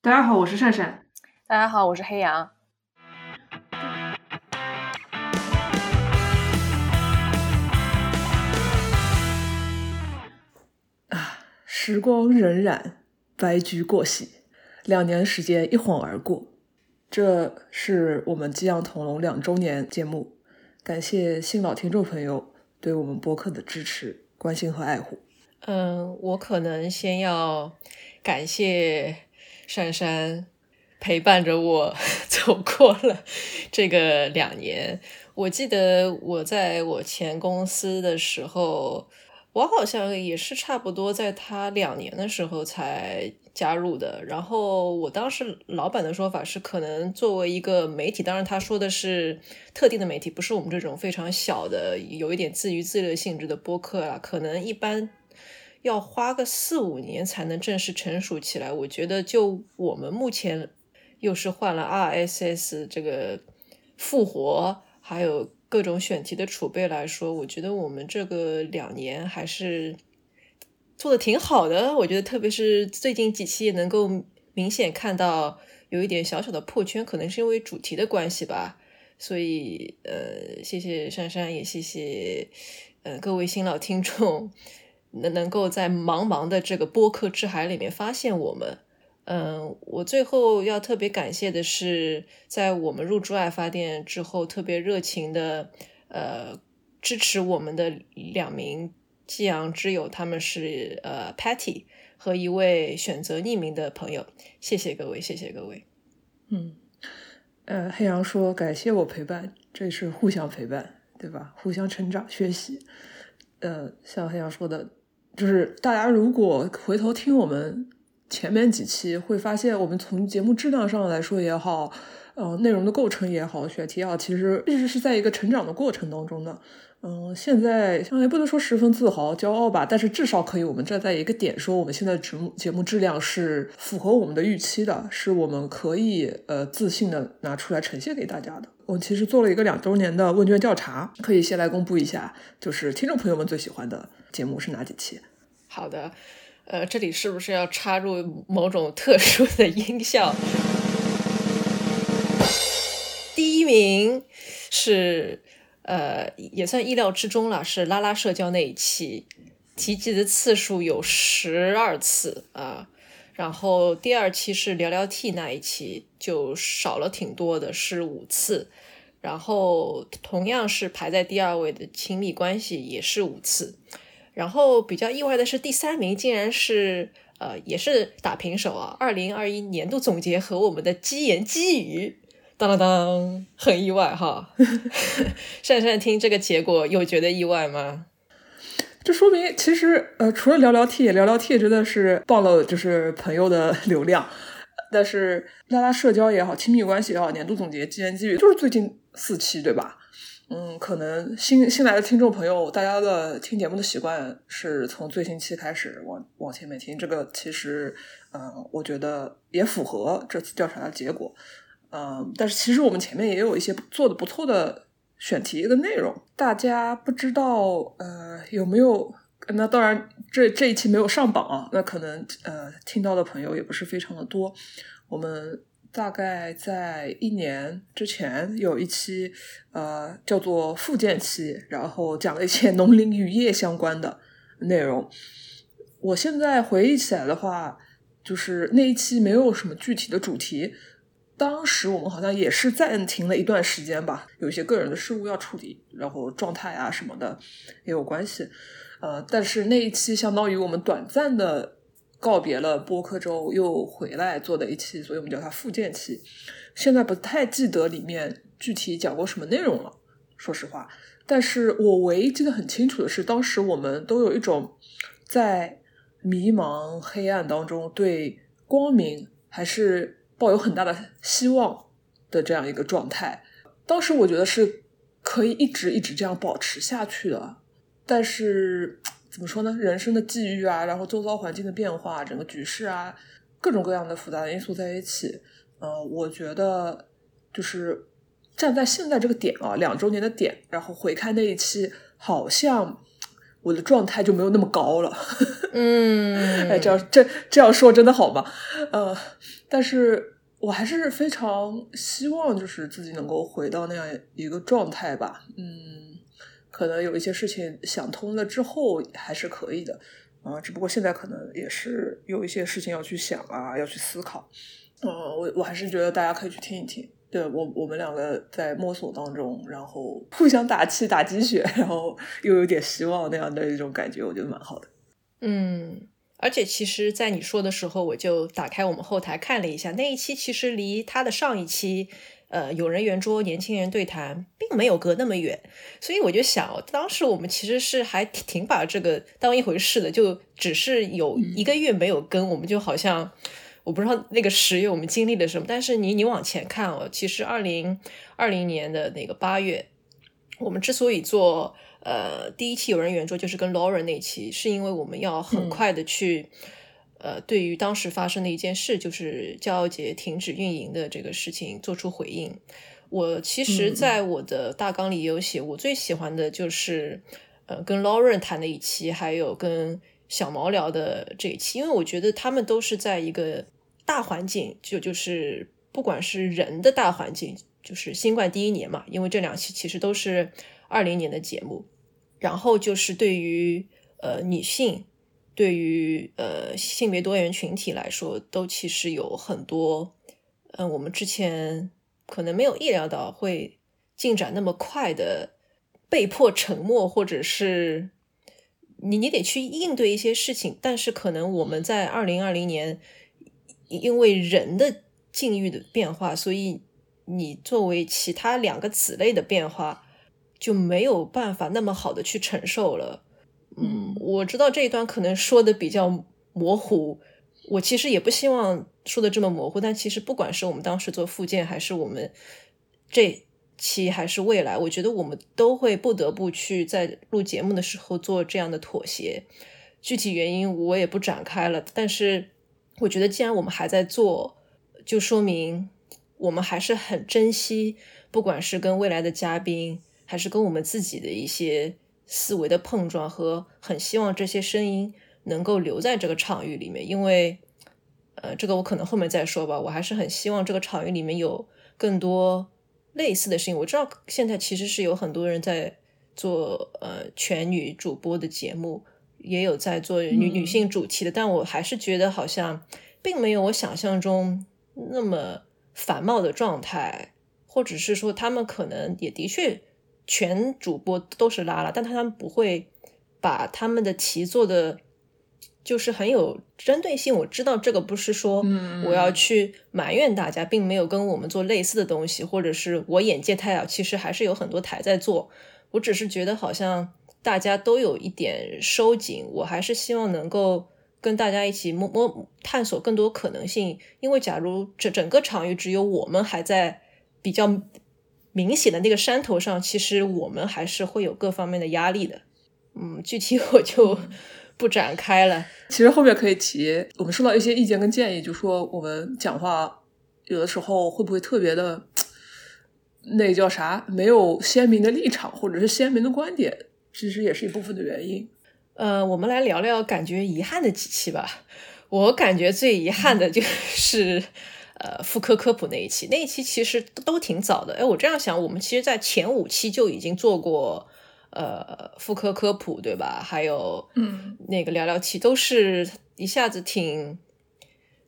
大家好，我是善善。大家好，我是黑羊。啊，时光荏苒，白驹过隙，两年时间一晃而过。这是我们激扬同龙两周年节目，感谢新老听众朋友对我们播客的支持、关心和爱护。嗯，我可能先要感谢珊珊陪伴着我 走过了这个两年。我记得我在我前公司的时候，我好像也是差不多在他两年的时候才加入的。然后我当时老板的说法是，可能作为一个媒体，当然他说的是特定的媒体，不是我们这种非常小的、有一点自娱自乐性质的播客啊，可能一般。要花个四五年才能正式成熟起来。我觉得，就我们目前又是换了 RSS 这个复活，还有各种选题的储备来说，我觉得我们这个两年还是做的挺好的。我觉得，特别是最近几期，能够明显看到有一点小小的破圈，可能是因为主题的关系吧。所以，呃，谢谢珊珊，也谢谢呃各位新老听众。能能够在茫茫的这个播客之海里面发现我们，嗯，我最后要特别感谢的是，在我们入驻爱发电之后，特别热情的呃支持我们的两名激昂之友，他们是呃 Patty 和一位选择匿名的朋友，谢谢各位，谢谢各位。嗯，呃，黑羊说感谢我陪伴，这是互相陪伴，对吧？互相成长学习。呃，像黑羊说的。就是大家如果回头听我们前面几期，会发现我们从节目质量上来说也好，呃，内容的构成也好，选题也好，其实一直是在一个成长的过程当中的。嗯，现在也不能说十分自豪、骄傲吧，但是至少可以我们站在一个点说，我们现在节目节目质量是符合我们的预期的，是我们可以呃自信的拿出来呈现给大家的。我其实做了一个两周年的问卷调查，可以先来公布一下，就是听众朋友们最喜欢的节目是哪几期？好的，呃，这里是不是要插入某种特殊的音效？第一名是，呃，也算意料之中了，是拉拉社交那一期，提及的次数有十二次啊。然后第二期是聊聊 T 那一期，就少了挺多的，是五次。然后同样是排在第二位的亲密关系，也是五次。然后比较意外的是，第三名竟然是呃，也是打平手啊！二零二一年度总结和我们的鸡言鸡语，当当当，很意外哈！珊珊听这个结果有觉得意外吗？这说明其实呃，除了聊聊 T，聊聊 T 真的是爆了，就是朋友的 流量。但是拉拉社交也好，亲密关系也好，年度总结鸡言鸡语就是最近四期对吧？嗯，可能新新来的听众朋友，大家的听节目的习惯是从最新期开始往往前面听，这个其实，嗯，我觉得也符合这次调查的结果。嗯，但是其实我们前面也有一些做的不错的选题的内容，大家不知道呃有没有？那当然，这这一期没有上榜啊，那可能呃听到的朋友也不是非常的多。我们。大概在一年之前有一期，呃，叫做复健期，然后讲了一些农林渔业相关的内容。我现在回忆起来的话，就是那一期没有什么具体的主题。当时我们好像也是暂停了一段时间吧，有一些个人的事务要处理，然后状态啊什么的也有关系。呃，但是那一期相当于我们短暂的。告别了播客之后又回来做的一期，所以我们叫它复健期。现在不太记得里面具体讲过什么内容了，说实话。但是我唯一记得很清楚的是，当时我们都有一种在迷茫黑暗当中对光明还是抱有很大的希望的这样一个状态。当时我觉得是可以一直一直这样保持下去的，但是。怎么说呢？人生的际遇啊，然后周遭环境的变化，整个局势啊，各种各样的复杂的因素在一起，呃，我觉得就是站在现在这个点啊，两周年的点，然后回看那一期，好像我的状态就没有那么高了。嗯，哎，这样这这样说真的好吗？呃，但是我还是非常希望，就是自己能够回到那样一个状态吧。嗯，可能有一些事情想通了之后还是可以的啊，只不过现在可能也是有一些事情要去想啊，要去思考。嗯，我我还是觉得大家可以去听一听。对我，我们两个在摸索当中，然后互相打气、打鸡血，然后又有点希望那样的一种感觉，我觉得蛮好的。嗯，而且其实，在你说的时候，我就打开我们后台看了一下，那一期其实离他的上一期，呃，有人圆桌年轻人对谈，并没有隔那么远，所以我就想，当时我们其实是还挺把这个当一回事的，就只是有一个月没有跟，我们就好像。我不知道那个十月我们经历了什么，但是你你往前看哦，其实二零二零年的那个八月，我们之所以做呃第一期有人圆桌，就是跟 Lauren 那期，是因为我们要很快的去呃对于当时发生的一件事，就是骄傲节停止运营的这个事情做出回应。我其实在我的大纲里也有写，我最喜欢的就是呃跟 Lauren 谈的一期，还有跟小毛聊的这一期，因为我觉得他们都是在一个。大环境就就是不管是人的大环境，就是新冠第一年嘛，因为这两期其实都是二零年的节目。然后就是对于呃女性，对于呃性别多元群体来说，都其实有很多，嗯，我们之前可能没有意料到会进展那么快的，被迫沉默，或者是你你得去应对一些事情，但是可能我们在二零二零年。因为人的境遇的变化，所以你作为其他两个子类的变化就没有办法那么好的去承受了。嗯，我知道这一段可能说的比较模糊，我其实也不希望说的这么模糊。但其实不管是我们当时做复健，还是我们这期，还是未来，我觉得我们都会不得不去在录节目的时候做这样的妥协。具体原因我也不展开了，但是。我觉得，既然我们还在做，就说明我们还是很珍惜，不管是跟未来的嘉宾，还是跟我们自己的一些思维的碰撞，和很希望这些声音能够留在这个场域里面。因为，呃，这个我可能后面再说吧。我还是很希望这个场域里面有更多类似的声音。我知道现在其实是有很多人在做呃全女主播的节目。也有在做女女性主题的，但我还是觉得好像并没有我想象中那么繁茂的状态，或者是说他们可能也的确全主播都是拉拉，但他们不会把他们的题做的就是很有针对性。我知道这个不是说我要去埋怨大家，并没有跟我们做类似的东西，或者是我眼界太小，其实还是有很多台在做。我只是觉得好像。大家都有一点收紧，我还是希望能够跟大家一起摸摸探索更多可能性。因为假如整整个场域只有我们还在比较明显的那个山头上，其实我们还是会有各方面的压力的。嗯，具体我就不展开了。其实后面可以提，我们收到一些意见跟建议，就说我们讲话有的时候会不会特别的，那叫啥？没有鲜明的立场，或者是鲜明的观点。其实也是一部分的原因。呃，我们来聊聊感觉遗憾的几期吧。我感觉最遗憾的就是呃妇科科普那一期，那一期其实都挺早的。哎，我这样想，我们其实在前五期就已经做过呃妇科科普，对吧？还有嗯那个聊聊期，都是一下子挺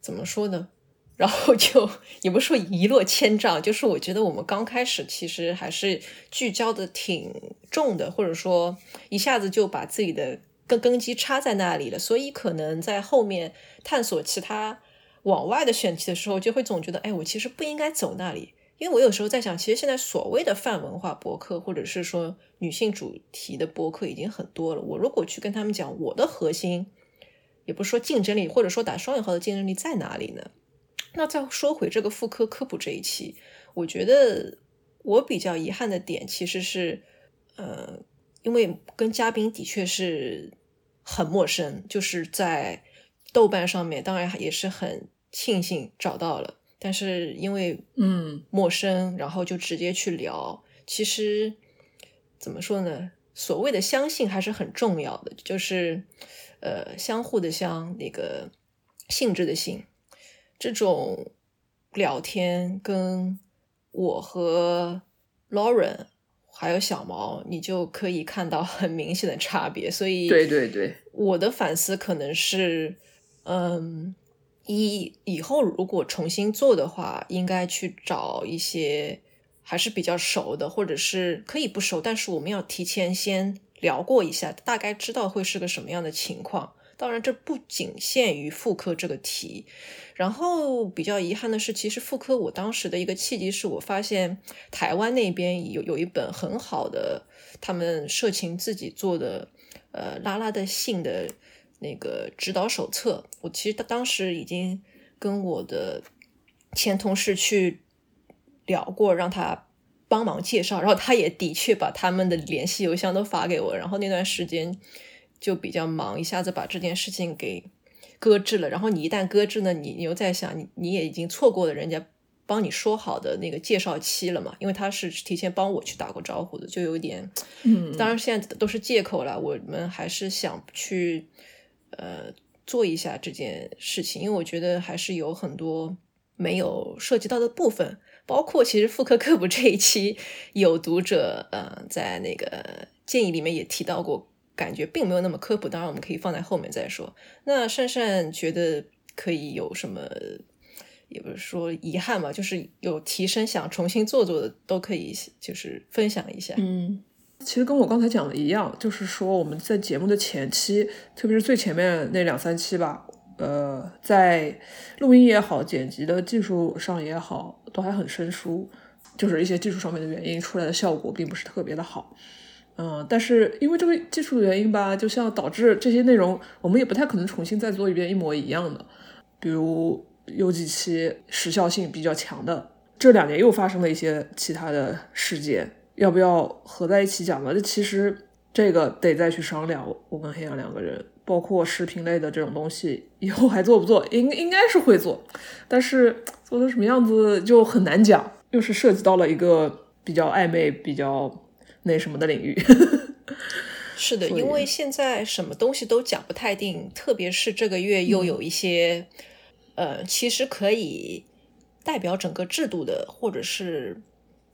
怎么说呢？然后就也不是说一落千丈，就是我觉得我们刚开始其实还是聚焦的挺重的，或者说一下子就把自己的根根基插在那里了，所以可能在后面探索其他往外的选题的时候，就会总觉得，哎，我其实不应该走那里，因为我有时候在想，其实现在所谓的泛文化博客，或者是说女性主题的博客已经很多了，我如果去跟他们讲我的核心，也不是说竞争力，或者说打双引号的竞争力在哪里呢？那再说回这个妇科科普这一期，我觉得我比较遗憾的点其实是，呃，因为跟嘉宾的确是很陌生，就是在豆瓣上面，当然也是很庆幸找到了，但是因为嗯陌生，然后就直接去聊，其实怎么说呢？所谓的相信还是很重要的，就是呃相互的相那个性质的性，这种聊天跟我和 Lauren 还有小毛，你就可以看到很明显的差别。所以对对对，我的反思可能是，嗯，一以后如果重新做的话，应该去找一些。还是比较熟的，或者是可以不熟，但是我们要提前先聊过一下，大概知道会是个什么样的情况。当然，这不仅限于妇科这个题。然后比较遗憾的是，其实妇科我当时的一个契机是我发现台湾那边有有一本很好的他们社情自己做的呃拉拉的性的那个指导手册。我其实当时已经跟我的前同事去。聊过，让他帮忙介绍，然后他也的确把他们的联系邮箱都发给我，然后那段时间就比较忙，一下子把这件事情给搁置了。然后你一旦搁置呢，你你又在想，你你也已经错过了人家帮你说好的那个介绍期了嘛？因为他是提前帮我去打过招呼的，就有点，嗯，当然现在都是借口了。我们还是想去呃做一下这件事情，因为我觉得还是有很多没有涉及到的部分。包括其实妇科科普这一期有读者呃在那个建议里面也提到过，感觉并没有那么科普。当然我们可以放在后面再说。那善善觉得可以有什么，也不是说遗憾吧，就是有提升想重新做做的都可以，就是分享一下。嗯，其实跟我刚才讲的一样，就是说我们在节目的前期，特别是最前面那两三期吧。呃，在录音也好，剪辑的技术上也好，都还很生疏，就是一些技术上面的原因，出来的效果并不是特别的好。嗯，但是因为这个技术的原因吧，就像导致这些内容我们也不太可能重新再做一遍一模一样的。比如有几期时效性比较强的，这两年又发生了一些其他的事件，要不要合在一起讲呢？这其实这个得再去商量。我跟黑羊两个人。包括视频类的这种东西，以后还做不做？应应该是会做，但是做成什么样子就很难讲，又是涉及到了一个比较暧昧、比较那什么的领域。是的，因为现在什么东西都讲不太定，特别是这个月又有一些，呃，其实可以代表整个制度的，或者是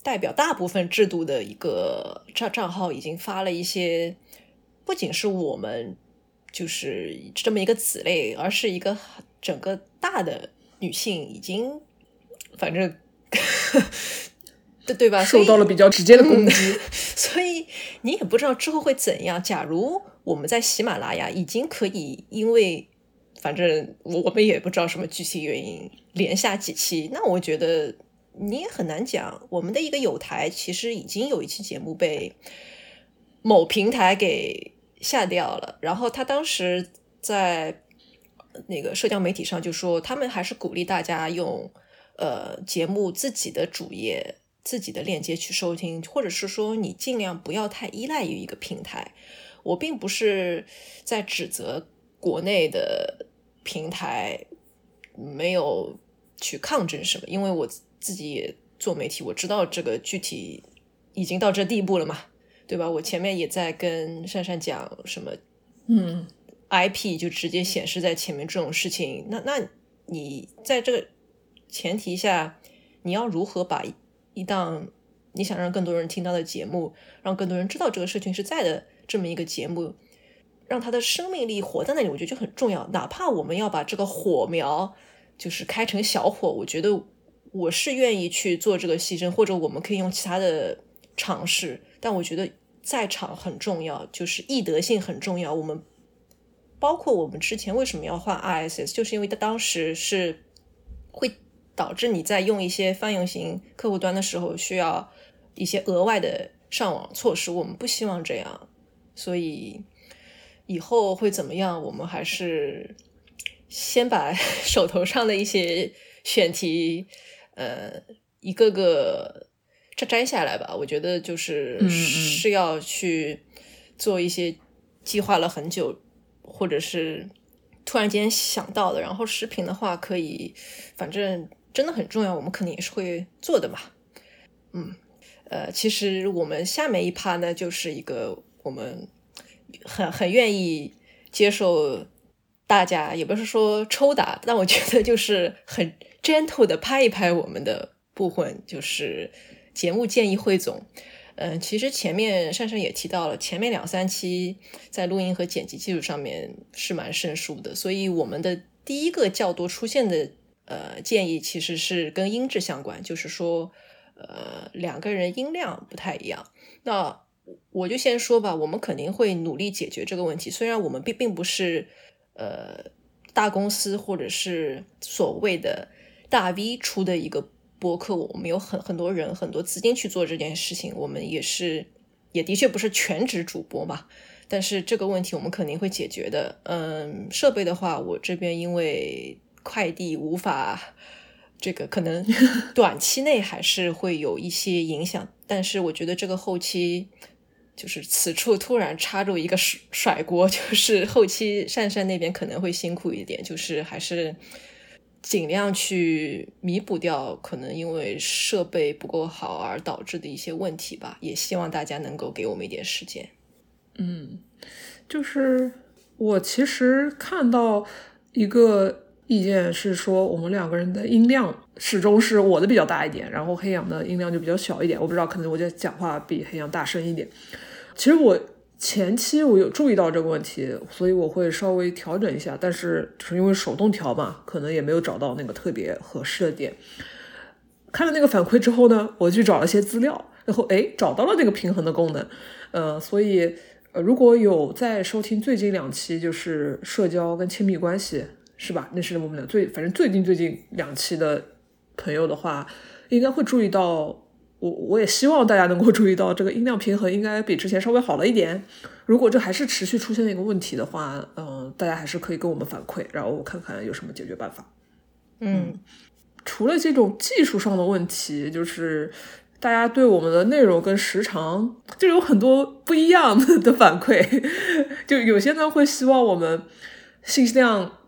代表大部分制度的一个账账号，已经发了一些，不仅是我们。就是这么一个子类，而是一个整个大的女性已经，反正 对对吧？受到了比较直接的攻击，所以你也不知道之后会怎样。假如我们在喜马拉雅已经可以，因为反正我我们也不知道什么具体原因连下几期，那我觉得你也很难讲。我们的一个有台其实已经有一期节目被某平台给。下掉了，然后他当时在那个社交媒体上就说，他们还是鼓励大家用呃节目自己的主页、自己的链接去收听，或者是说你尽量不要太依赖于一个平台。我并不是在指责国内的平台没有去抗争什么，因为我自己也做媒体，我知道这个具体已经到这地步了嘛。对吧？我前面也在跟珊珊讲什么，嗯，IP 就直接显示在前面这种事情，那那你在这个前提下，你要如何把一档你想让更多人听到的节目，让更多人知道这个社群是在的这么一个节目，让它的生命力活在那里，我觉得就很重要。哪怕我们要把这个火苗就是开成小火，我觉得我是愿意去做这个牺牲，或者我们可以用其他的尝试。但我觉得在场很重要，就是易得性很重要。我们包括我们之前为什么要换 RSS，就是因为它当时是会导致你在用一些泛用型客户端的时候需要一些额外的上网措施，我们不希望这样。所以以后会怎么样？我们还是先把 手头上的一些选题，呃，一个个。这摘下来吧，我觉得就是是要去做一些计划了很久，或者是突然间想到的。然后食品的话，可以，反正真的很重要，我们肯定也是会做的嘛。嗯，呃，其实我们下面一趴呢，就是一个我们很很愿意接受大家，也不是说抽打，但我觉得就是很 gentle 的拍一拍我们的部分，就是节目建议汇总。嗯，其实前面珊珊也提到了，前面两三期在录音和剪辑技术上面是蛮生疏的，所以我们的第一个较多出现的呃建议其实是跟音质相关，就是说呃两个人音量不太一样。那我就先说吧，我们肯定会努力解决这个问题，虽然我们并并不是呃大公司或者是所谓的大 V 出的一个。播客，我们有很很多人很多资金去做这件事情，我们也是也的确不是全职主播嘛。但是这个问题我们肯定会解决的。嗯，设备的话，我这边因为快递无法，这个可能 短期内还是会有一些影响。但是我觉得这个后期就是此处突然插入一个甩甩锅，就是后期善善那边可能会辛苦一点，就是还是。尽量去弥补掉可能因为设备不够好而导致的一些问题吧，也希望大家能够给我们一点时间。嗯，就是我其实看到一个意见是说，我们两个人的音量始终是我的比较大一点，然后黑羊的音量就比较小一点。我不知道，可能我就讲话比黑羊大声一点。其实我。前期我有注意到这个问题，所以我会稍微调整一下，但是就是因为手动调嘛，可能也没有找到那个特别合适的点。看了那个反馈之后呢，我去找了些资料，然后哎找到了那个平衡的功能。呃，所以如果有在收听最近两期，就是社交跟亲密关系，是吧？那是我们俩最反正最近最近两期的朋友的话，应该会注意到。我我也希望大家能够注意到，这个音量平衡应该比之前稍微好了一点。如果这还是持续出现一个问题的话，嗯，大家还是可以跟我们反馈，然后我看看有什么解决办法。嗯，除了这种技术上的问题，就是大家对我们的内容跟时长就有很多不一样的 反馈，就有些呢会希望我们信息量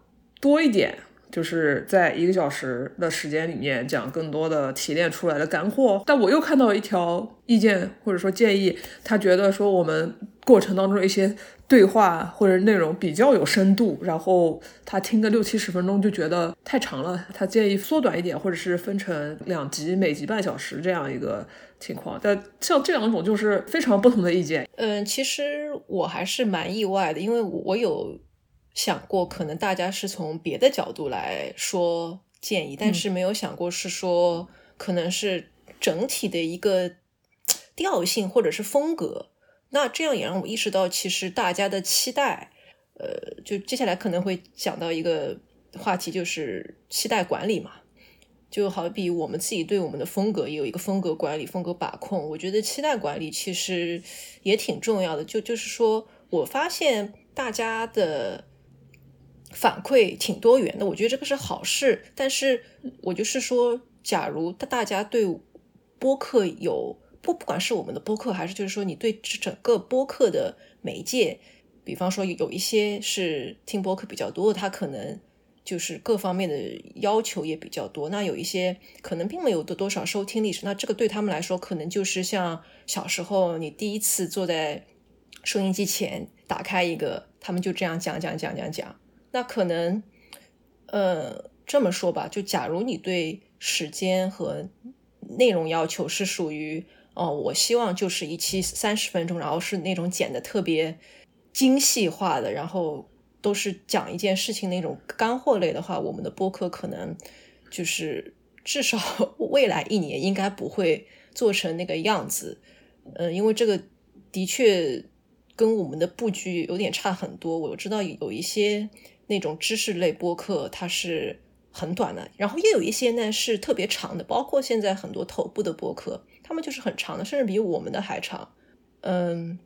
多一点。就是在一个小时的时间里面讲更多的提炼出来的干货，但我又看到一条意见或者说建议，他觉得说我们过程当中一些对话或者内容比较有深度，然后他听个六七十分钟就觉得太长了，他建议缩短一点，或者是分成两集，每集半小时这样一个情况。但像这两种就是非常不同的意见。嗯，其实我还是蛮意外的，因为我有。想过可能大家是从别的角度来说建议，但是没有想过是说可能是整体的一个调性或者是风格。那这样也让我意识到，其实大家的期待，呃，就接下来可能会讲到一个话题，就是期待管理嘛。就好比我们自己对我们的风格也有一个风格管理、风格把控。我觉得期待管理其实也挺重要的。就就是说我发现大家的。反馈挺多元的，我觉得这个是好事。但是我就是说，假如大家对播客有不，不管是我们的播客，还是就是说你对整个播客的媒介，比方说有一些是听播客比较多的，他可能就是各方面的要求也比较多。那有一些可能并没有多多少收听历史，那这个对他们来说，可能就是像小时候你第一次坐在收音机前打开一个，他们就这样讲讲讲讲讲。那可能，呃，这么说吧，就假如你对时间和内容要求是属于，哦，我希望就是一期三十分钟，然后是那种剪的特别精细化的，然后都是讲一件事情那种干货类的话，我们的播客可能就是至少 未来一年应该不会做成那个样子，嗯，因为这个的确跟我们的布局有点差很多。我知道有一些。那种知识类播客它是很短的，然后也有一些呢是特别长的，包括现在很多头部的播客，他们就是很长的，甚至比我们的还长。嗯，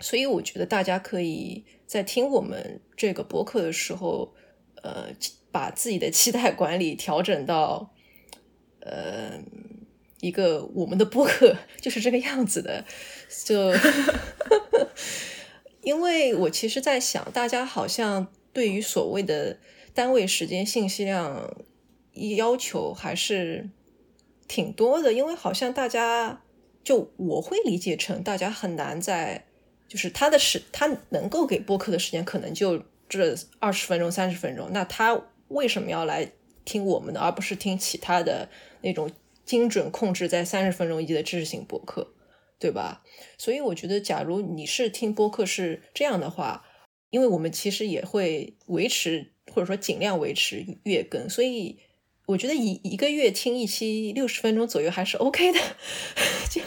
所以我觉得大家可以在听我们这个播客的时候，呃，把自己的期待管理调整到，呃，一个我们的播客就是这个样子的，就，因为我其实在想，大家好像。对于所谓的单位时间信息量要求还是挺多的，因为好像大家就我会理解成大家很难在就是他的时他能够给播客的时间可能就这二十分钟、三十分钟，那他为什么要来听我们的，而不是听其他的那种精准控制在三十分钟一的知识型播客，对吧？所以我觉得，假如你是听播客是这样的话，因为我们其实也会维持或者说尽量维持月更，所以我觉得一一个月听一期六十分钟左右还是 OK 的，就。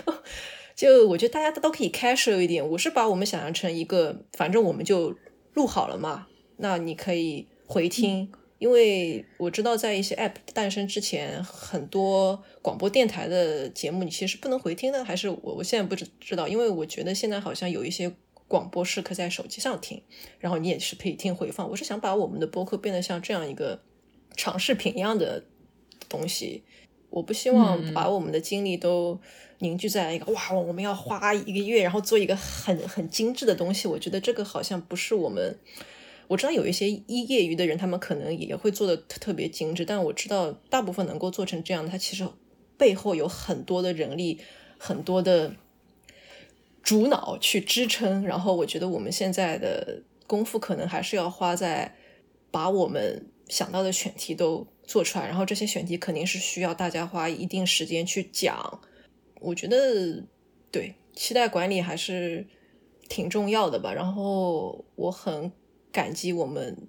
就我觉得大家都可以 casual 一点，我是把我们想象成一个，反正我们就录好了嘛，那你可以回听，因为我知道在一些 app 诞生之前，很多广播电台的节目你其实不能回听的，还是我我现在不知知道，因为我觉得现在好像有一些广播是可以在手机上听，然后你也是可以听回放。我是想把我们的播客变得像这样一个长视频一样的东西，我不希望把我们的精力都。凝聚在一个哇，我们要花一个月，然后做一个很很精致的东西。我觉得这个好像不是我们。我知道有一些一业余的人，他们可能也会做的特别精致，但我知道大部分能够做成这样，它其实背后有很多的人力，很多的主脑去支撑。然后我觉得我们现在的功夫可能还是要花在把我们想到的选题都做出来，然后这些选题肯定是需要大家花一定时间去讲。我觉得对期待管理还是挺重要的吧。然后我很感激我们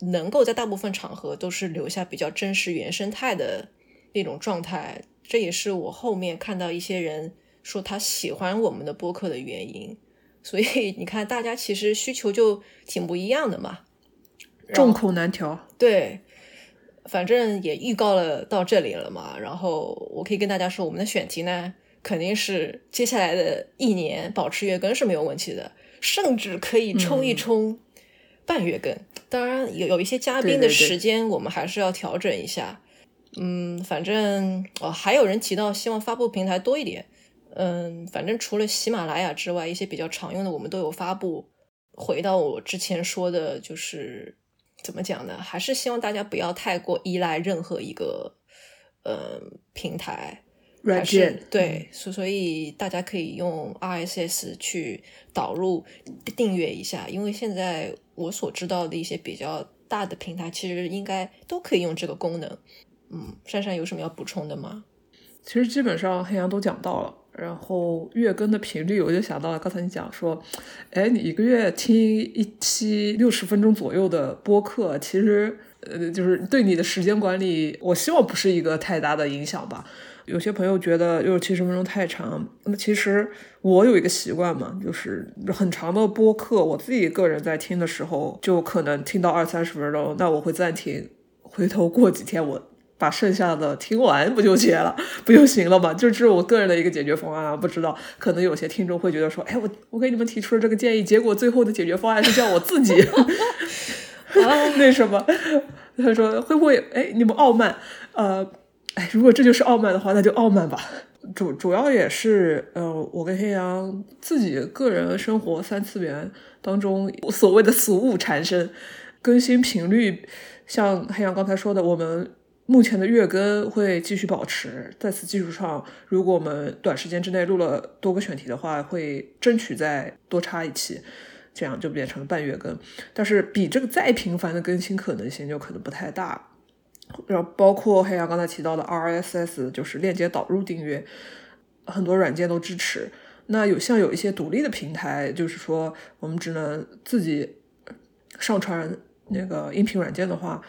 能够在大部分场合都是留下比较真实原生态的那种状态。这也是我后面看到一些人说他喜欢我们的播客的原因。所以你看，大家其实需求就挺不一样的嘛，众口难调。对。反正也预告了到这里了嘛，然后我可以跟大家说，我们的选题呢，肯定是接下来的一年保持月更是没有问题的，甚至可以冲一冲半月更。当然有有一些嘉宾的时间，我们还是要调整一下。嗯，反正哦，还有人提到希望发布平台多一点。嗯，反正除了喜马拉雅之外，一些比较常用的我们都有发布。回到我之前说的，就是。怎么讲呢？还是希望大家不要太过依赖任何一个呃平台软件。对，所所以大家可以用 RSS 去导入订阅一下，因为现在我所知道的一些比较大的平台，其实应该都可以用这个功能。嗯，珊珊有什么要补充的吗？其实基本上黑羊都讲到了。然后月更的频率，我就想到了刚才你讲说，哎，你一个月听一期六十分钟左右的播客，其实呃，就是对你的时间管理，我希望不是一个太大的影响吧。有些朋友觉得六七十分钟太长，那么其实我有一个习惯嘛，就是很长的播客，我自己个人在听的时候，就可能听到二三十分钟，那我会暂停，回头过几天我。把剩下的听完不就结了，不就行了吗？就这是我个人的一个解决方案啊。不知道，可能有些听众会觉得说，哎，我我给你们提出了这个建议，结果最后的解决方案是叫我自己 那什么？他说会不会哎你们傲慢？呃，哎，如果这就是傲慢的话，那就傲慢吧。主主要也是呃，我跟黑羊自己个人生活三次元当中所谓的俗物缠身，更新频率，像黑羊刚才说的，我们。目前的月更会继续保持，在此基础上，如果我们短时间之内录了多个选题的话，会争取再多插一期，这样就变成了半月更。但是比这个再频繁的更新可能性就可能不太大。然后包括黑羊刚才提到的 RSS，就是链接导入订阅，很多软件都支持。那有像有一些独立的平台，就是说我们只能自己上传那个音频软件的话。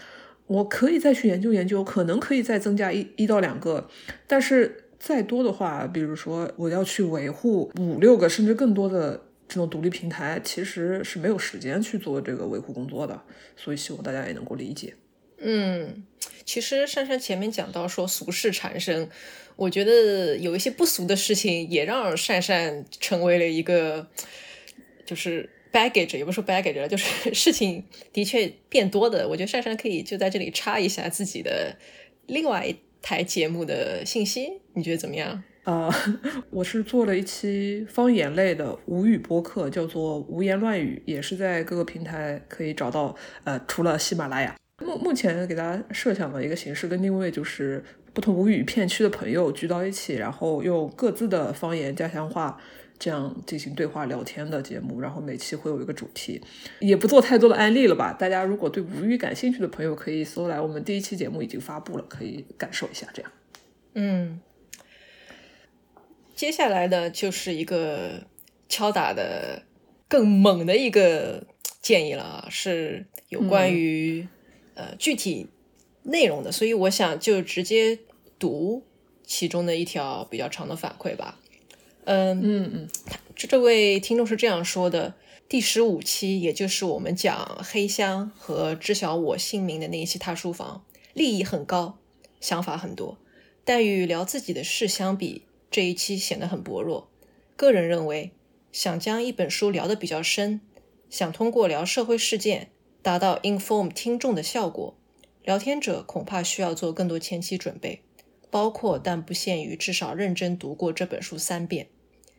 我可以再去研究研究，可能可以再增加一一到两个，但是再多的话，比如说我要去维护五六个甚至更多的这种独立平台，其实是没有时间去做这个维护工作的，所以希望大家也能够理解。嗯，其实珊珊前面讲到说俗事缠身，我觉得有一些不俗的事情也让珊珊成为了一个，就是。Baggage 也不是说 baggage 了，就是 事情的确变多的。我觉得珊珊可以就在这里插一下自己的另外一台节目的信息，你觉得怎么样？啊，我是做了一期方言类的无语播客，叫做《无言乱语》，也是在各个平台可以找到。呃，除了喜马拉雅，目目前给大家设想的一个形式跟定位就是不同无语片区的朋友聚到一起，然后用各自的方言家乡话。这样进行对话聊天的节目，然后每期会有一个主题，也不做太多的案例了吧。大家如果对吴语感兴趣的朋友，可以搜来我们第一期节目已经发布了，可以感受一下。这样，嗯，接下来呢就是一个敲打的更猛的一个建议了啊，是有关于呃具体内容的，所以我想就直接读其中的一条比较长的反馈吧。嗯嗯嗯，这这位听众是这样说的：第十五期，也就是我们讲黑箱和知晓我姓名的那一期他书房，利益很高，想法很多，但与聊自己的事相比，这一期显得很薄弱。个人认为，想将一本书聊得比较深，想通过聊社会事件达到 inform 听众的效果，聊天者恐怕需要做更多前期准备。包括但不限于至少认真读过这本书三遍，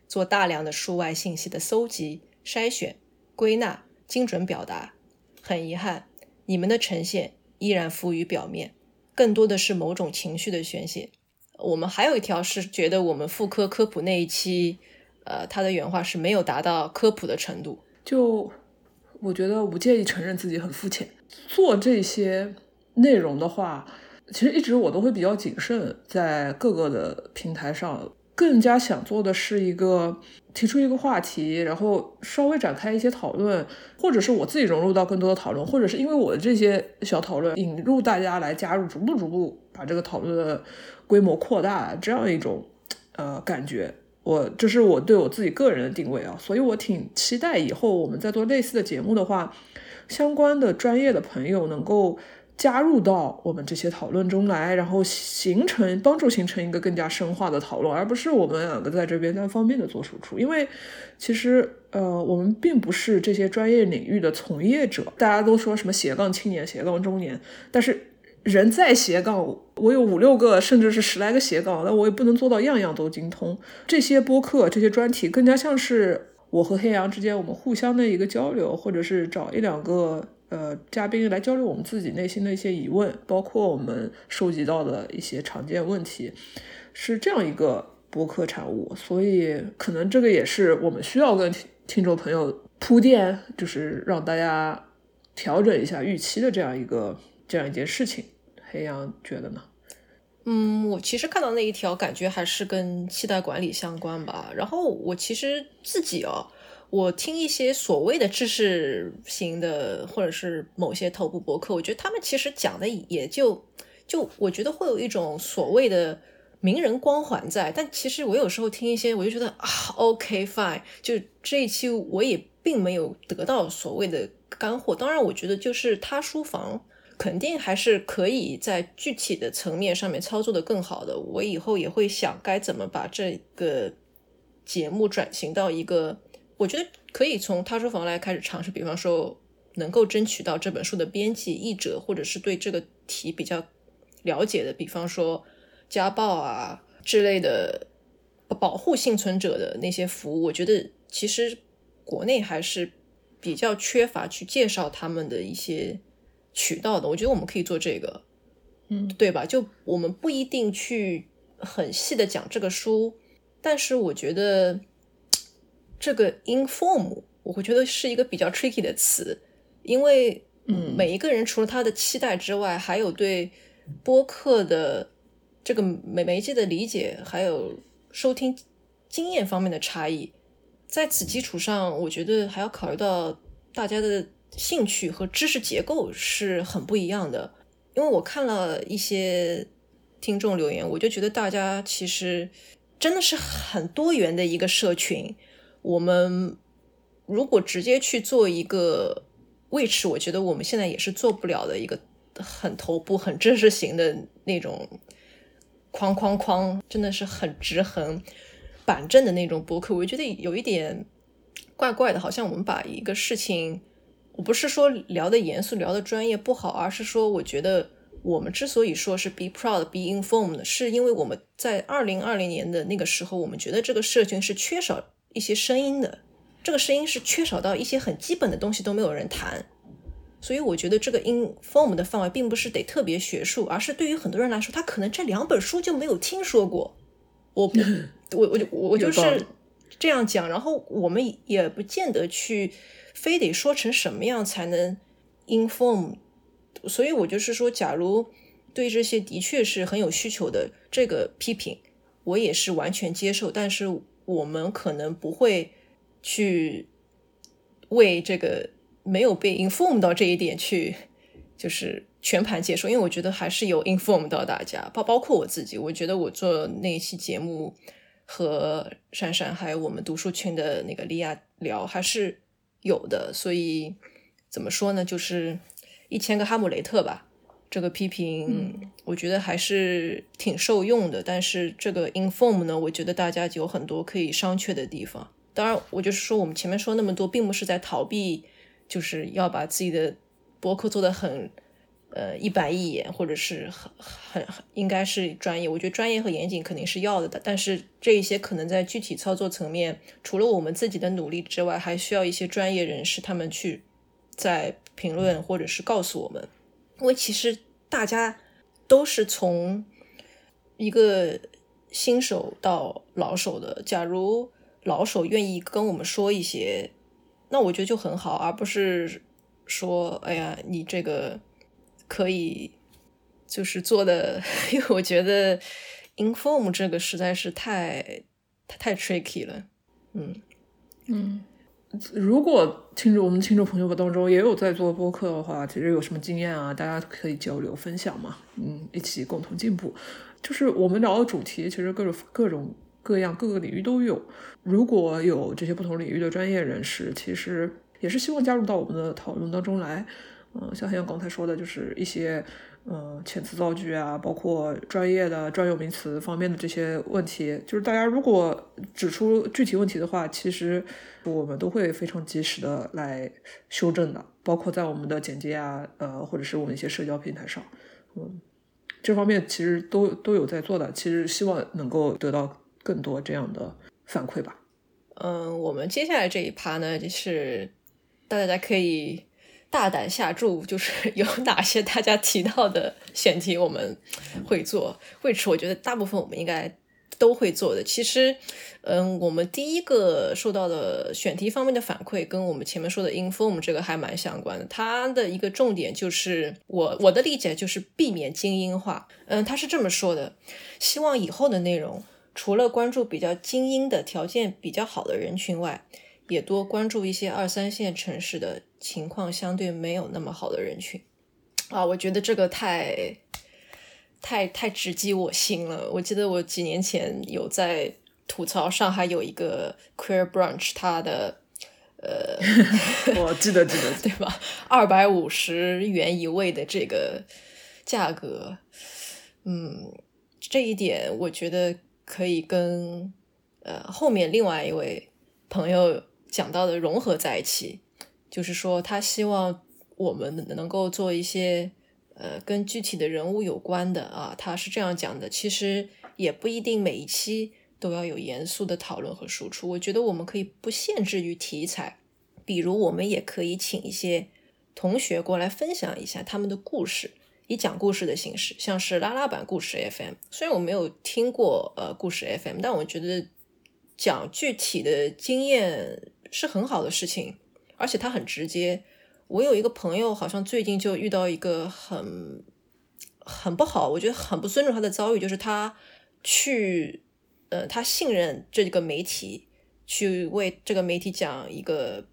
做大量的书外信息的搜集、筛选、归纳、精准表达。很遗憾，你们的呈现依然浮于表面，更多的是某种情绪的宣泄。我们还有一条是觉得我们妇科科普那一期，呃，他的原话是没有达到科普的程度。就我觉得，不介意承认自己很肤浅。做这些内容的话。其实一直我都会比较谨慎，在各个的平台上，更加想做的是一个提出一个话题，然后稍微展开一些讨论，或者是我自己融入到更多的讨论，或者是因为我的这些小讨论引入大家来加入，逐步逐步把这个讨论的规模扩大，这样一种呃感觉，我这是我对我自己个人的定位啊，所以我挺期待以后我们在做类似的节目的话，相关的专业的朋友能够。加入到我们这些讨论中来，然后形成帮助形成一个更加深化的讨论，而不是我们两个在这边单方面的做输出。因为其实呃，我们并不是这些专业领域的从业者。大家都说什么斜杠青年、斜杠中年，但是人在斜杠，我有五六个甚至是十来个斜杠，那我也不能做到样样都精通。这些播客、这些专题更加像是我和黑羊之间我们互相的一个交流，或者是找一两个。呃，嘉宾来交流我们自己内心的一些疑问，包括我们收集到的一些常见问题，是这样一个博客产物。所以，可能这个也是我们需要跟听众朋友铺垫，就是让大家调整一下预期的这样一个这样一件事情。黑羊觉得呢？嗯，我其实看到那一条，感觉还是跟期待管理相关吧。然后我其实自己哦。我听一些所谓的知识型的，或者是某些头部博客，我觉得他们其实讲的也就就，我觉得会有一种所谓的名人光环在。但其实我有时候听一些，我就觉得啊，OK fine，就这一期我也并没有得到所谓的干货。当然，我觉得就是他书房肯定还是可以在具体的层面上面操作的更好的。我以后也会想该怎么把这个节目转型到一个。我觉得可以从他书房来开始尝试，比方说能够争取到这本书的编辑、译者，或者是对这个题比较了解的，比方说家暴啊之类的保护幸存者的那些服务。我觉得其实国内还是比较缺乏去介绍他们的一些渠道的。我觉得我们可以做这个，嗯，对吧？就我们不一定去很细的讲这个书，但是我觉得。这个 inform 我会觉得是一个比较 tricky 的词，因为嗯，每一个人除了他的期待之外，还有对播客的这个媒媒介的理解，还有收听经验方面的差异，在此基础上，我觉得还要考虑到大家的兴趣和知识结构是很不一样的。因为我看了一些听众留言，我就觉得大家其实真的是很多元的一个社群。我们如果直接去做一个 which，我觉得我们现在也是做不了的一个很头部、很正式型的那种框框框，真的是很直很板正的那种博客。我觉得有一点怪怪的，好像我们把一个事情，我不是说聊的严肃、聊的专业不好，而是说我觉得我们之所以说是 be proud、be informed，是因为我们在二零二零年的那个时候，我们觉得这个社群是缺少。一些声音的，这个声音是缺少到一些很基本的东西都没有人谈，所以我觉得这个 inform 的范围并不是得特别学术，而是对于很多人来说，他可能这两本书就没有听说过。我我我就我就是这样讲，然后我们也不见得去非得说成什么样才能 inform。所以我就是说，假如对这些的确是很有需求的这个批评，我也是完全接受。但是我们可能不会去为这个没有被 inform 到这一点去，就是全盘接受，因为我觉得还是有 inform 到大家，包包括我自己。我觉得我做那一期节目和珊珊还有我们读书群的那个莉亚聊还是有的，所以怎么说呢，就是一千个哈姆雷特吧。这个批评，我觉得还是挺受用的。但是这个 inform 呢，我觉得大家有很多可以商榷的地方。当然，我就是说，我们前面说那么多，并不是在逃避，就是要把自己的博客做得很呃一板一眼，或者是很很很应该是专业。我觉得专业和严谨肯定是要的，但是这一些可能在具体操作层面，除了我们自己的努力之外，还需要一些专业人士他们去在评论或者是告诉我们。因为其实大家都是从一个新手到老手的。假如老手愿意跟我们说一些，那我觉得就很好，而不是说，哎呀，你这个可以就是做的，因为我觉得 inform 这个实在是太太太 tricky 了。嗯嗯。如果听众我们听众朋友们当中也有在做播客的话，其实有什么经验啊，大家可以交流分享嘛，嗯，一起共同进步。就是我们聊的主题，其实各种各种各样各个领域都有。如果有这些不同领域的专业人士，其实也是希望加入到我们的讨论当中来。嗯，像像刚才说的，就是一些。嗯，遣词造句啊，包括专业的专有名词方面的这些问题，就是大家如果指出具体问题的话，其实我们都会非常及时的来修正的，包括在我们的简介啊，呃，或者是我们一些社交平台上，嗯，这方面其实都都有在做的，其实希望能够得到更多这样的反馈吧。嗯，我们接下来这一趴呢，就是大家可以。大胆下注，就是 有哪些大家提到的选题我们会做，which 我觉得大部分我们应该都会做的。其实，嗯，我们第一个受到的选题方面的反馈，跟我们前面说的 inform 这个还蛮相关的。它的一个重点就是我我的理解就是避免精英化。嗯，他是这么说的，希望以后的内容除了关注比较精英的条件比较好的人群外，也多关注一些二三线城市的。情况相对没有那么好的人群啊，我觉得这个太太太直击我心了。我记得我几年前有在吐槽上海有一个 queer brunch，它的呃，我记得记得 对吧？二百五十元一位的这个价格，嗯，这一点我觉得可以跟呃后面另外一位朋友讲到的融合在一起。就是说，他希望我们能够做一些呃跟具体的人物有关的啊，他是这样讲的。其实也不一定每一期都要有严肃的讨论和输出。我觉得我们可以不限制于题材，比如我们也可以请一些同学过来分享一下他们的故事，以讲故事的形式，像是拉拉版故事 FM。虽然我没有听过呃故事 FM，但我觉得讲具体的经验是很好的事情。而且他很直接。我有一个朋友，好像最近就遇到一个很很不好，我觉得很不尊重他的遭遇，就是他去，呃，他信任这个媒体，去为这个媒体讲一个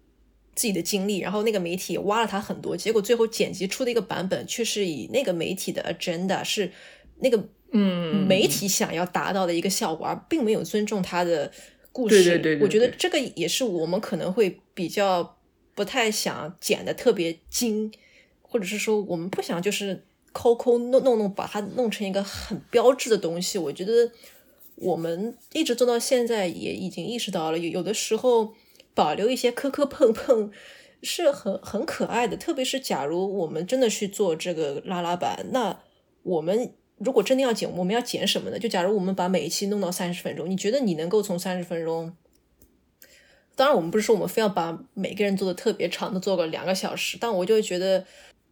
自己的经历，然后那个媒体挖了他很多，结果最后剪辑出的一个版本，却是以那个媒体的 agenda 是那个嗯媒体想要达到的一个效果，而并没有尊重他的故事。对对对，我觉得这个也是我们可能会比较。不太想剪的特别精，或者是说我们不想就是抠抠弄弄弄把它弄成一个很标志的东西。我觉得我们一直做到现在也已经意识到了，有有的时候保留一些磕磕碰碰是很很可爱的。特别是假如我们真的去做这个拉拉板，那我们如果真的要剪，我们要剪什么呢？就假如我们把每一期弄到三十分钟，你觉得你能够从三十分钟？当然，我们不是说我们非要把每个人做的特别长的做个两个小时，但我就会觉得，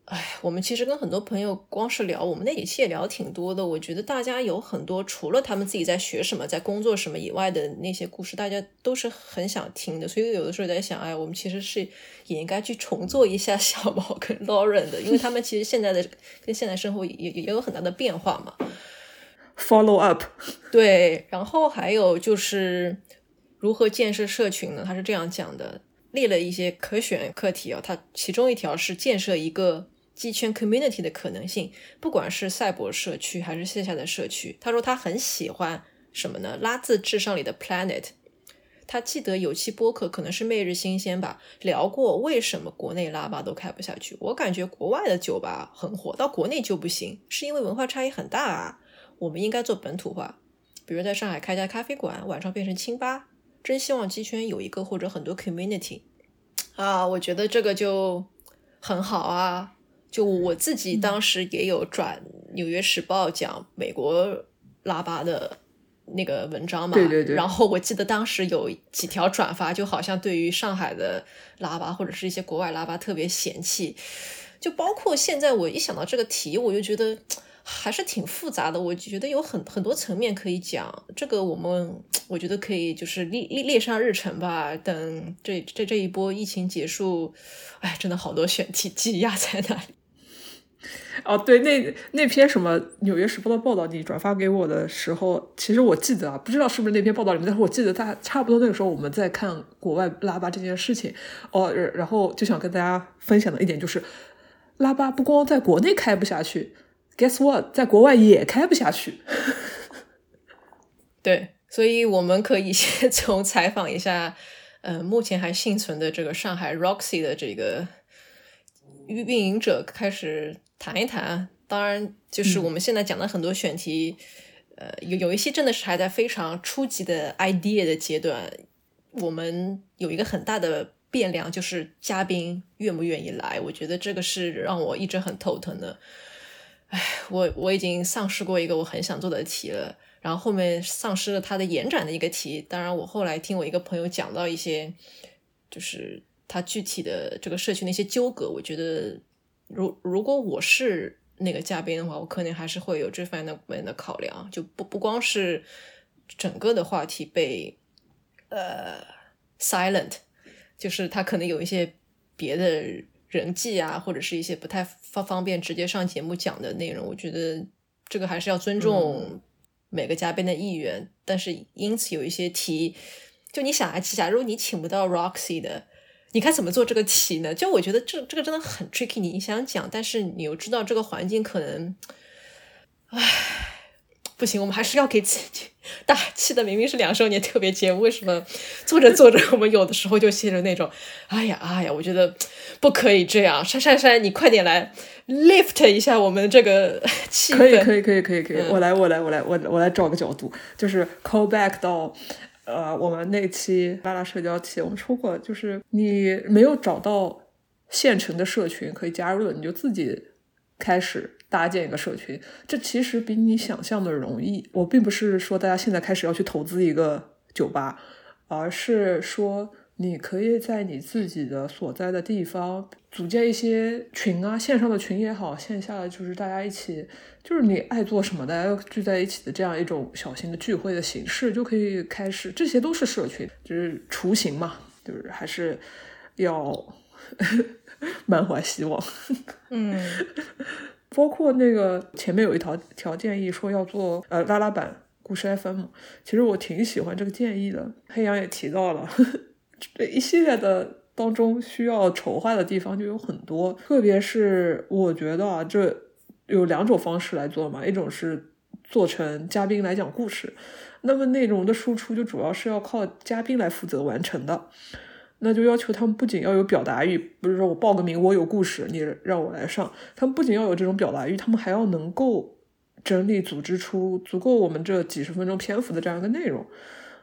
哎，我们其实跟很多朋友光是聊，我们那几期也聊挺多的。我觉得大家有很多除了他们自己在学什么、在工作什么以外的那些故事，大家都是很想听的。所以有的时候在想，哎，我们其实是也应该去重做一下小毛跟 Lauren 的，因为他们其实现在的跟现在生活也也也有很大的变化嘛。Follow up，对，然后还有就是如何建设社群呢？他是这样讲的，列了一些可选课题啊，他其中一条是建设一个。鸡圈 community 的可能性，不管是赛博社区还是线下的社区，他说他很喜欢什么呢？拉字至上里的 planet，他记得有期播客可能是《每日新鲜》吧，聊过为什么国内拉吧都开不下去。我感觉国外的酒吧很火，到国内就不行，是因为文化差异很大啊。我们应该做本土化，比如在上海开家咖啡馆，晚上变成清吧。真希望鸡圈有一个或者很多 community 啊，我觉得这个就很好啊。就我自己当时也有转《纽约时报》讲美国拉巴的那个文章嘛，对对对。然后我记得当时有几条转发，就好像对于上海的拉巴或者是一些国外拉巴特别嫌弃。就包括现在我一想到这个题，我就觉得还是挺复杂的。我觉得有很很多层面可以讲。这个我们我觉得可以就是列列列上日程吧。等这这这一波疫情结束，哎，真的好多选题积压在那里。哦，对，那那篇什么《纽约时报》的报道，你转发给我的时候，其实我记得啊，不知道是不是那篇报道里面，但是我记得大差不多那个时候我们在看国外拉巴这件事情，哦，然后就想跟大家分享的一点就是，拉巴不光在国内开不下去，Guess what，在国外也开不下去。对，所以我们可以 先从采访一下，呃，目前还幸存的这个上海 Roxy 的这个运运营者开始。谈一谈，当然就是我们现在讲的很多选题，呃，有有一些真的是还在非常初级的 idea 的阶段。我们有一个很大的变量，就是嘉宾愿不愿意来。我觉得这个是让我一直很头疼的。唉，我我已经丧失过一个我很想做的题了，然后后面丧失了它的延展的一个题。当然，我后来听我一个朋友讲到一些，就是他具体的这个社区那些纠葛，我觉得。如如果我是那个嘉宾的话，我可能还是会有这方面的考量，就不不光是整个的话题被呃 silent，就是他可能有一些别的人际啊，或者是一些不太方方便直接上节目讲的内容，我觉得这个还是要尊重每个嘉宾的意愿。但是因此有一些题，就你想啊，假如你请不到 Roxy 的。你该怎么做这个题呢？就我觉得这这个真的很 tricky。你想讲，但是你又知道这个环境可能，唉，不行，我们还是要给自己大气的。明明是两周年特别节目，为什么做着做着，我们有的时候就陷入那种，哎呀哎呀，我觉得不可以这样。珊珊珊，你快点来 lift 一下我们这个气氛。可以可以可以可以可以，我来我来我来我我来找个角度，就是 call back 到。呃，我们那期拉拉社交期，我们说过，就是你没有找到现成的社群可以加入的，你就自己开始搭建一个社群。这其实比你想象的容易。我并不是说大家现在开始要去投资一个酒吧，而是说。你可以在你自己的所在的地方组建一些群啊，线上的群也好，线下的就是大家一起，就是你爱做什么，大家聚在一起的这样一种小型的聚会的形式就可以开始。这些都是社群，就是雏形嘛，就是还是要 满怀希望。嗯，包括那个前面有一条条建议说要做呃拉拉版故事 FM，其实我挺喜欢这个建议的。黑羊也提到了。这一系列的当中需要筹划的地方就有很多，特别是我觉得啊，这有两种方式来做嘛，一种是做成嘉宾来讲故事，那么内容的输出就主要是要靠嘉宾来负责完成的，那就要求他们不仅要有表达欲，不是说我报个名我有故事你让我来上，他们不仅要有这种表达欲，他们还要能够整理组织出足够我们这几十分钟篇幅的这样一个内容，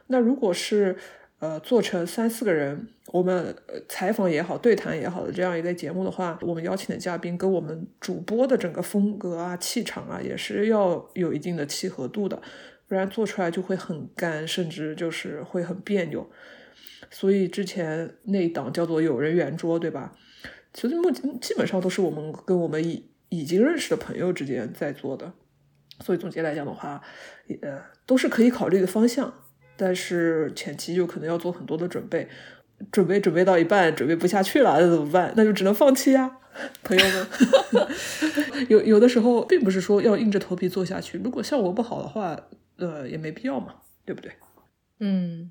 那如果是。呃，做成三四个人，我们采访也好，对谈也好的这样一个节目的话，我们邀请的嘉宾跟我们主播的整个风格啊、气场啊，也是要有一定的契合度的，不然做出来就会很干，甚至就是会很别扭。所以之前那一档叫做“有人圆桌”，对吧？其实目前基本上都是我们跟我们已已经认识的朋友之间在做的，所以总结来讲的话，呃，都是可以考虑的方向，但是前期就可能要做很多的准备，准备准备到一半准备不下去了，那怎么办？那就只能放弃呀，朋友们。有有的时候并不是说要硬着头皮做下去，如果效果不好的话，呃，也没必要嘛，对不对？嗯，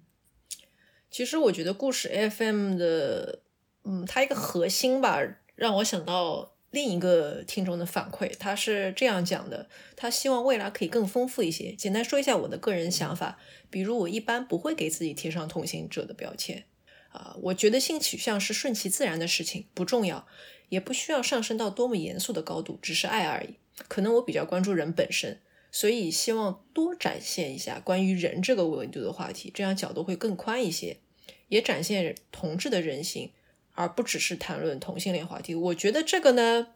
其实我觉得故事 FM 的。嗯，它一个核心吧，让我想到另一个听众的反馈，他是这样讲的：他希望未来可以更丰富一些。简单说一下我的个人想法，比如我一般不会给自己贴上同行者的标签啊，我觉得性取向是顺其自然的事情，不重要，也不需要上升到多么严肃的高度，只是爱而已。可能我比较关注人本身，所以希望多展现一下关于人这个维度的话题，这样角度会更宽一些，也展现同志的人性。而不只是谈论同性恋话题，我觉得这个呢，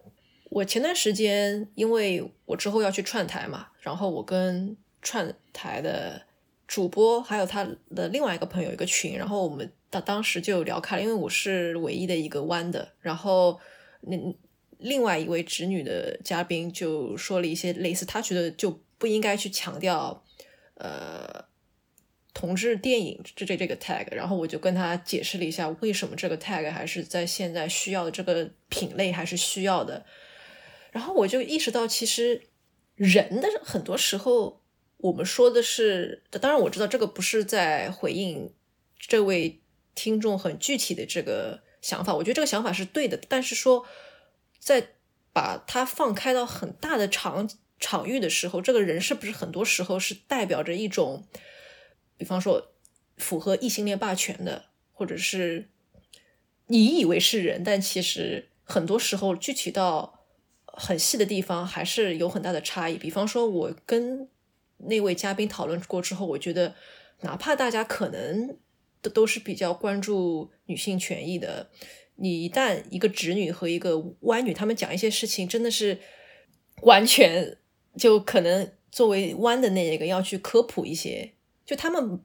我前段时间因为我之后要去串台嘛，然后我跟串台的主播还有他的另外一个朋友一个群，然后我们当当时就聊开了，因为我是唯一的一个弯的，然后那另外一位侄女的嘉宾就说了一些类似，他觉得就不应该去强调，呃。同志电影这这这个 tag，然后我就跟他解释了一下为什么这个 tag 还是在现在需要的这个品类还是需要的，然后我就意识到，其实人的很多时候我们说的是，当然我知道这个不是在回应这位听众很具体的这个想法，我觉得这个想法是对的，但是说在把它放开到很大的场场域的时候，这个人是不是很多时候是代表着一种。比方说，符合异性恋霸权的，或者是你以为是人，但其实很多时候具体到很细的地方，还是有很大的差异。比方说，我跟那位嘉宾讨论过之后，我觉得，哪怕大家可能都都是比较关注女性权益的，你一旦一个直女和一个弯女，他们讲一些事情，真的是完全就可能作为弯的那一个要去科普一些。就他们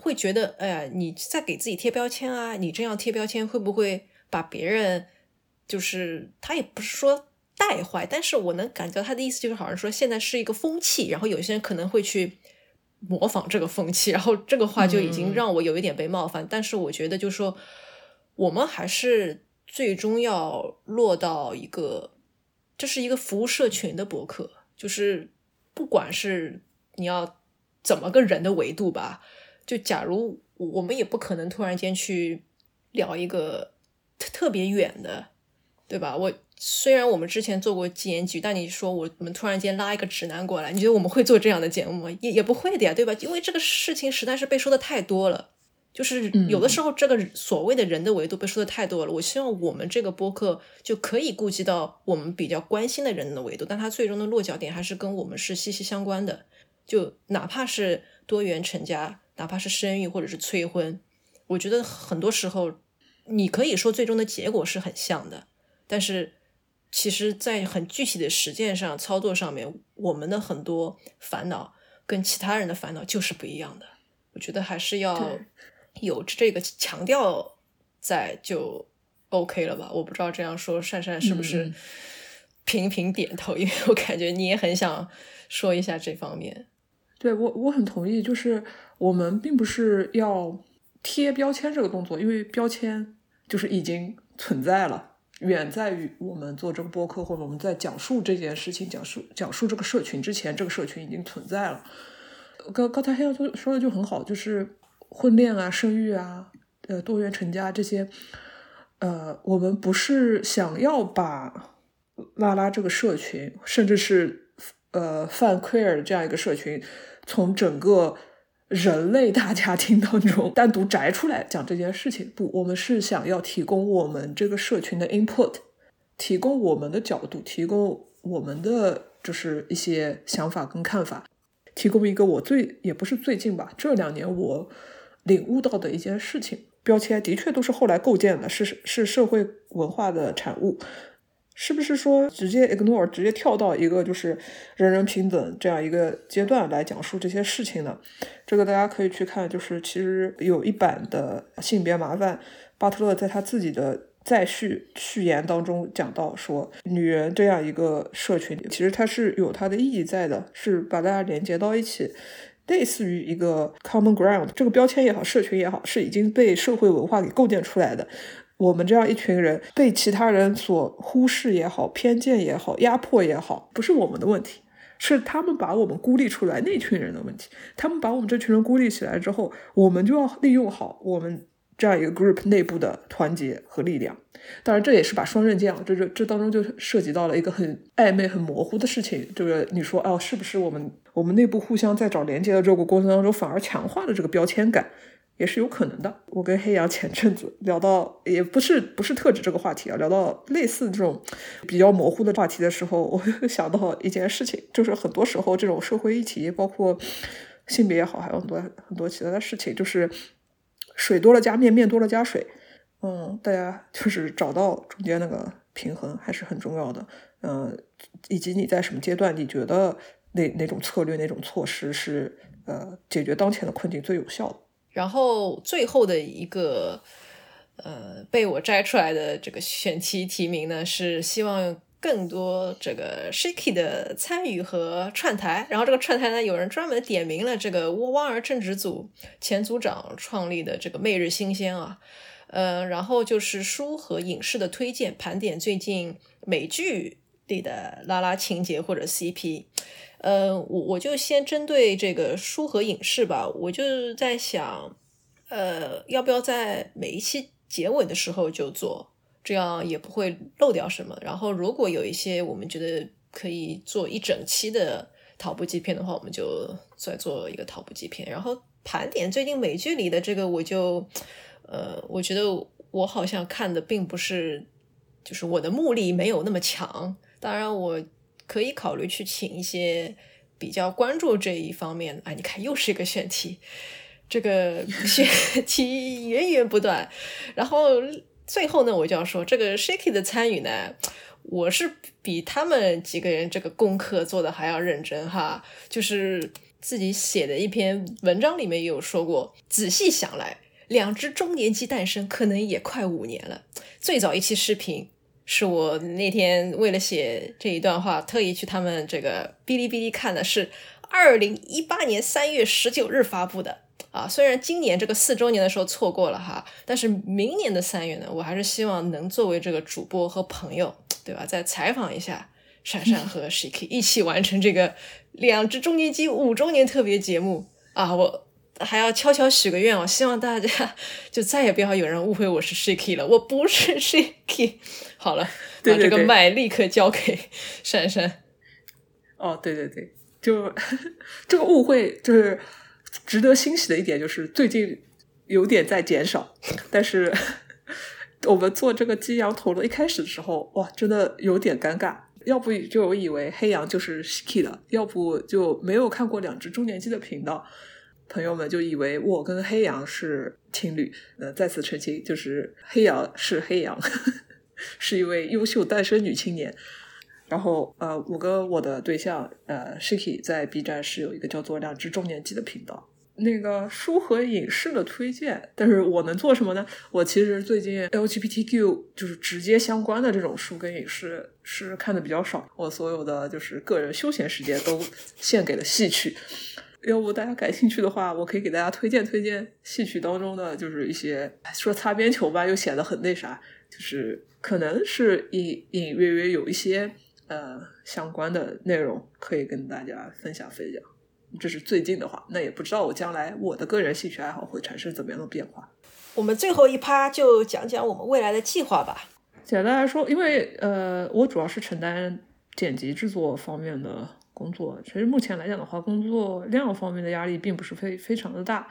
会觉得，哎呀，你在给自己贴标签啊！你这样贴标签会不会把别人，就是他也不是说带坏，但是我能感觉到他的意思就是好像说现在是一个风气，然后有些人可能会去模仿这个风气，然后这个话就已经让我有一点被冒犯。但是我觉得，就是说我们还是最终要落到一个，这是一个服务社群的博客，就是不管是你要。怎么个人的维度吧？就假如我们也不可能突然间去聊一个特特别远的，对吧？我虽然我们之前做过纪言局，但你说我们突然间拉一个直男过来，你觉得我们会做这样的节目吗？也也不会的呀，对吧？因为这个事情实在是被说的太多了，就是有的时候这个所谓的人的维度被说的太多了。我希望我们这个播客就可以顾及到我们比较关心的人的维度，但它最终的落脚点还是跟我们是息息相关的。就哪怕是多元成家，哪怕是生育或者是催婚，我觉得很多时候你可以说最终的结果是很像的，但是其实，在很具体的实践上、操作上面，我们的很多烦恼跟其他人的烦恼就是不一样的。我觉得还是要有这个强调在就 OK 了吧？我不知道这样说善善是不是频频点头，因为我感觉你也很想说一下这方面。对我我很同意，就是我们并不是要贴标签这个动作，因为标签就是已经存在了，远在于我们做这个播客或者我们在讲述这件事情、讲述讲述这个社群之前，这个社群已经存在了。刚刚才黑就说的就很好，就是婚恋啊、生育啊、呃多元成家这些，呃，我们不是想要把拉拉这个社群，甚至是。呃，泛 queer 这样一个社群，从整个人类大家庭当中单独摘出来讲这件事情，不，我们是想要提供我们这个社群的 input，提供我们的角度，提供我们的就是一些想法跟看法，提供一个我最也不是最近吧，这两年我领悟到的一件事情，标签的确都是后来构建的，是是社会文化的产物。是不是说直接 ignore，直接跳到一个就是人人平等这样一个阶段来讲述这些事情呢？这个大家可以去看，就是其实有一版的性别麻烦，巴特勒在他自己的在序序言当中讲到说，女人这样一个社群，其实它是有它的意义在的，是把大家连接到一起，类似于一个 common ground，这个标签也好，社群也好，是已经被社会文化给构建出来的。我们这样一群人被其他人所忽视也好，偏见也好，压迫也好，不是我们的问题，是他们把我们孤立出来那群人的问题。他们把我们这群人孤立起来之后，我们就要利用好我们这样一个 group 内部的团结和力量。当然，这也是把双刃剑啊，这这这当中就涉及到了一个很暧昧、很模糊的事情。这个你说哦，是不是我们我们内部互相在找连接的这个过程当中，反而强化了这个标签感？也是有可能的。我跟黑羊前阵子聊到，也不是不是特指这个话题啊，聊到类似这种比较模糊的话题的时候，我 想到一件事情，就是很多时候这种社会议题，包括性别也好，还有很多很多其他的事情，就是水多了加面，面多了加水。嗯，大家就是找到中间那个平衡还是很重要的。嗯，以及你在什么阶段，你觉得那哪种策略、哪种措施是呃解决当前的困境最有效的？然后最后的一个，呃，被我摘出来的这个选题提名呢，是希望更多这个 Shaky 的参与和串台。然后这个串台呢，有人专门点名了这个汪儿政治组前组长创立的这个《媚日新鲜》啊，呃，然后就是书和影视的推荐，盘点最近美剧里的拉拉情节或者 CP。呃，我我就先针对这个书和影视吧，我就在想，呃，要不要在每一期结尾的时候就做，这样也不会漏掉什么。然后，如果有一些我们觉得可以做一整期的讨部纪片的话，我们就再做一个讨部纪片。然后盘点最近美剧里的这个，我就，呃，我觉得我好像看的并不是，就是我的目力没有那么强。当然我。可以考虑去请一些比较关注这一方面啊！你看，又是一个选题，这个 选题源源不断。然后最后呢，我就要说，这个 Shaky 的参与呢，我是比他们几个人这个功课做的还要认真哈。就是自己写的一篇文章里面也有说过，仔细想来，两只中年鸡诞生可能也快五年了。最早一期视频。是我那天为了写这一段话，特意去他们这个哔哩哔哩看的，是二零一八年三月十九日发布的啊。虽然今年这个四周年的时候错过了哈，但是明年的三月呢，我还是希望能作为这个主播和朋友，对吧？再采访一下闪闪和 Shiki，一起完成这个两只中年鸡五周年特别节目啊！我还要悄悄许个愿，我希望大家 就再也不要有人误会我是 Shiki 了，我不是 Shiki。好了，把这个麦立刻交给珊珊。哦，对对对，就 这个误会，就是值得欣喜的一点，就是最近有点在减少。但是我们做这个鸡羊头的一开始的时候，哇，真的有点尴尬。要不就我以为黑羊就是 Shiki 的，要不就没有看过两只中年鸡的频道，朋友们就以为我跟黑羊是情侣。呃，再次澄清，就是黑羊是黑羊。是一位优秀单身女青年，然后呃，我跟我的对象呃，Shiki 在 B 站是有一个叫做“两只中年鸡”的频道，那个书和影视的推荐。但是我能做什么呢？我其实最近 LGBTQ 就是直接相关的这种书跟影视是看的比较少，我所有的就是个人休闲时间都献给了戏曲。要不大家感兴趣的话，我可以给大家推荐推荐戏曲当中的就是一些说擦边球吧，又显得很那啥，就是。可能是隐隐约约有一些呃相关的内容可以跟大家分享分享，这是最近的话，那也不知道我将来我的个人兴趣爱好会产生怎么样的变化。我们最后一趴就讲讲我们未来的计划吧。简单来说，因为呃我主要是承担剪辑制作方面的工作，其实目前来讲的话，工作量方面的压力并不是非非常的大。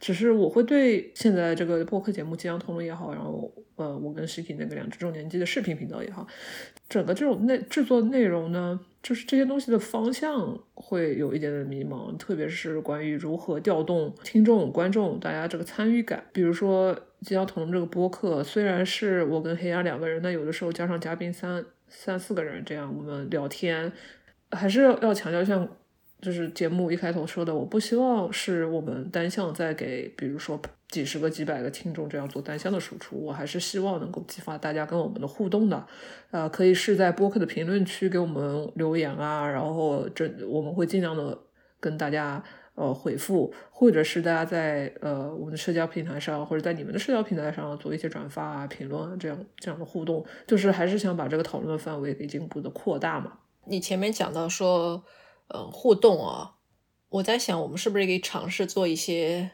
只是我会对现在这个播客节目即将同路也好，然后呃，我跟实体那个两只周年级的视频频道也好，整个这种内制作内容呢，就是这些东西的方向会有一点点迷茫，特别是关于如何调动听众、观众大家这个参与感。比如说即将同这个播客，虽然是我跟黑鸭两个人，那有的时候加上嘉宾三三四个人这样我们聊天，还是要强调像。就是节目一开头说的，我不希望是我们单向在给，比如说几十个、几百个听众这样做单向的输出，我还是希望能够激发大家跟我们的互动的。呃，可以是在播客的评论区给我们留言啊，然后这我们会尽量的跟大家呃回复，或者是大家在呃我们的社交平台上，或者在你们的社交平台上做一些转发啊、评论啊这样这样的互动，就是还是想把这个讨论的范围给进一步的扩大嘛。你前面讲到说，呃，互动啊，我在想我们是不是可以尝试做一些。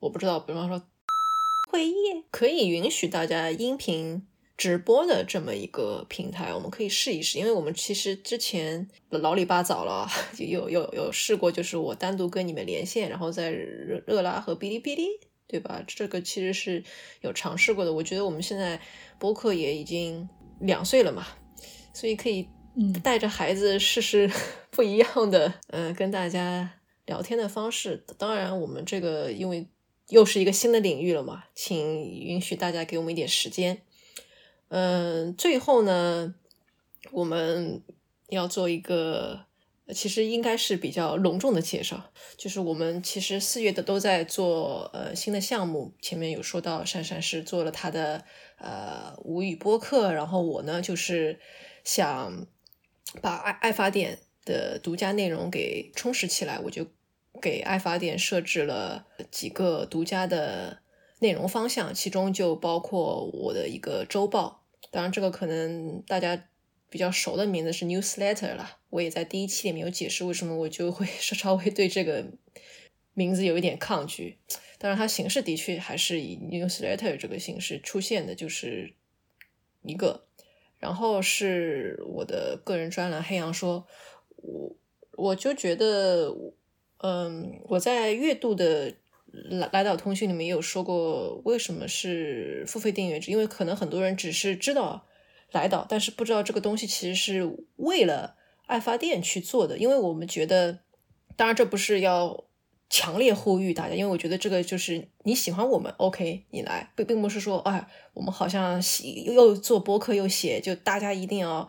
我不知道，比方说 会议可以允许大家音频直播的这么一个平台，我们可以试一试。因为我们其实之前老里八早了，有有有试过，就是我单独跟你们连线，然后在热热拉和哔哩哔哩，对吧？这个其实是有尝试过的。我觉得我们现在播客也已经两岁了嘛，所以可以带着孩子试试 不一样的，嗯，跟大家聊天的方式。当然，我们这个因为。又是一个新的领域了嘛，请允许大家给我们一点时间。嗯，最后呢，我们要做一个，其实应该是比较隆重的介绍，就是我们其实四月的都在做呃新的项目。前面有说到，珊珊是做了他的呃无语播客，然后我呢就是想把爱爱发电的独家内容给充实起来，我就。给爱发电设置了几个独家的内容方向，其中就包括我的一个周报。当然，这个可能大家比较熟的名字是 newsletter 了。我也在第一期里面有解释为什么我就会 稍微对这个名字有一点抗拒。当然，它形式的确还是以 newsletter 这个形式出现的，就是一个。然后是我的个人专栏《黑羊说》，我我就觉得。嗯，我在月度的来来岛通讯里面也有说过，为什么是付费订阅制？因为可能很多人只是知道来岛，但是不知道这个东西其实是为了爱发电去做的。因为我们觉得，当然这不是要强烈呼吁大家，因为我觉得这个就是你喜欢我们，OK，你来，并并不是说，哎，我们好像写又做播客又写，就大家一定要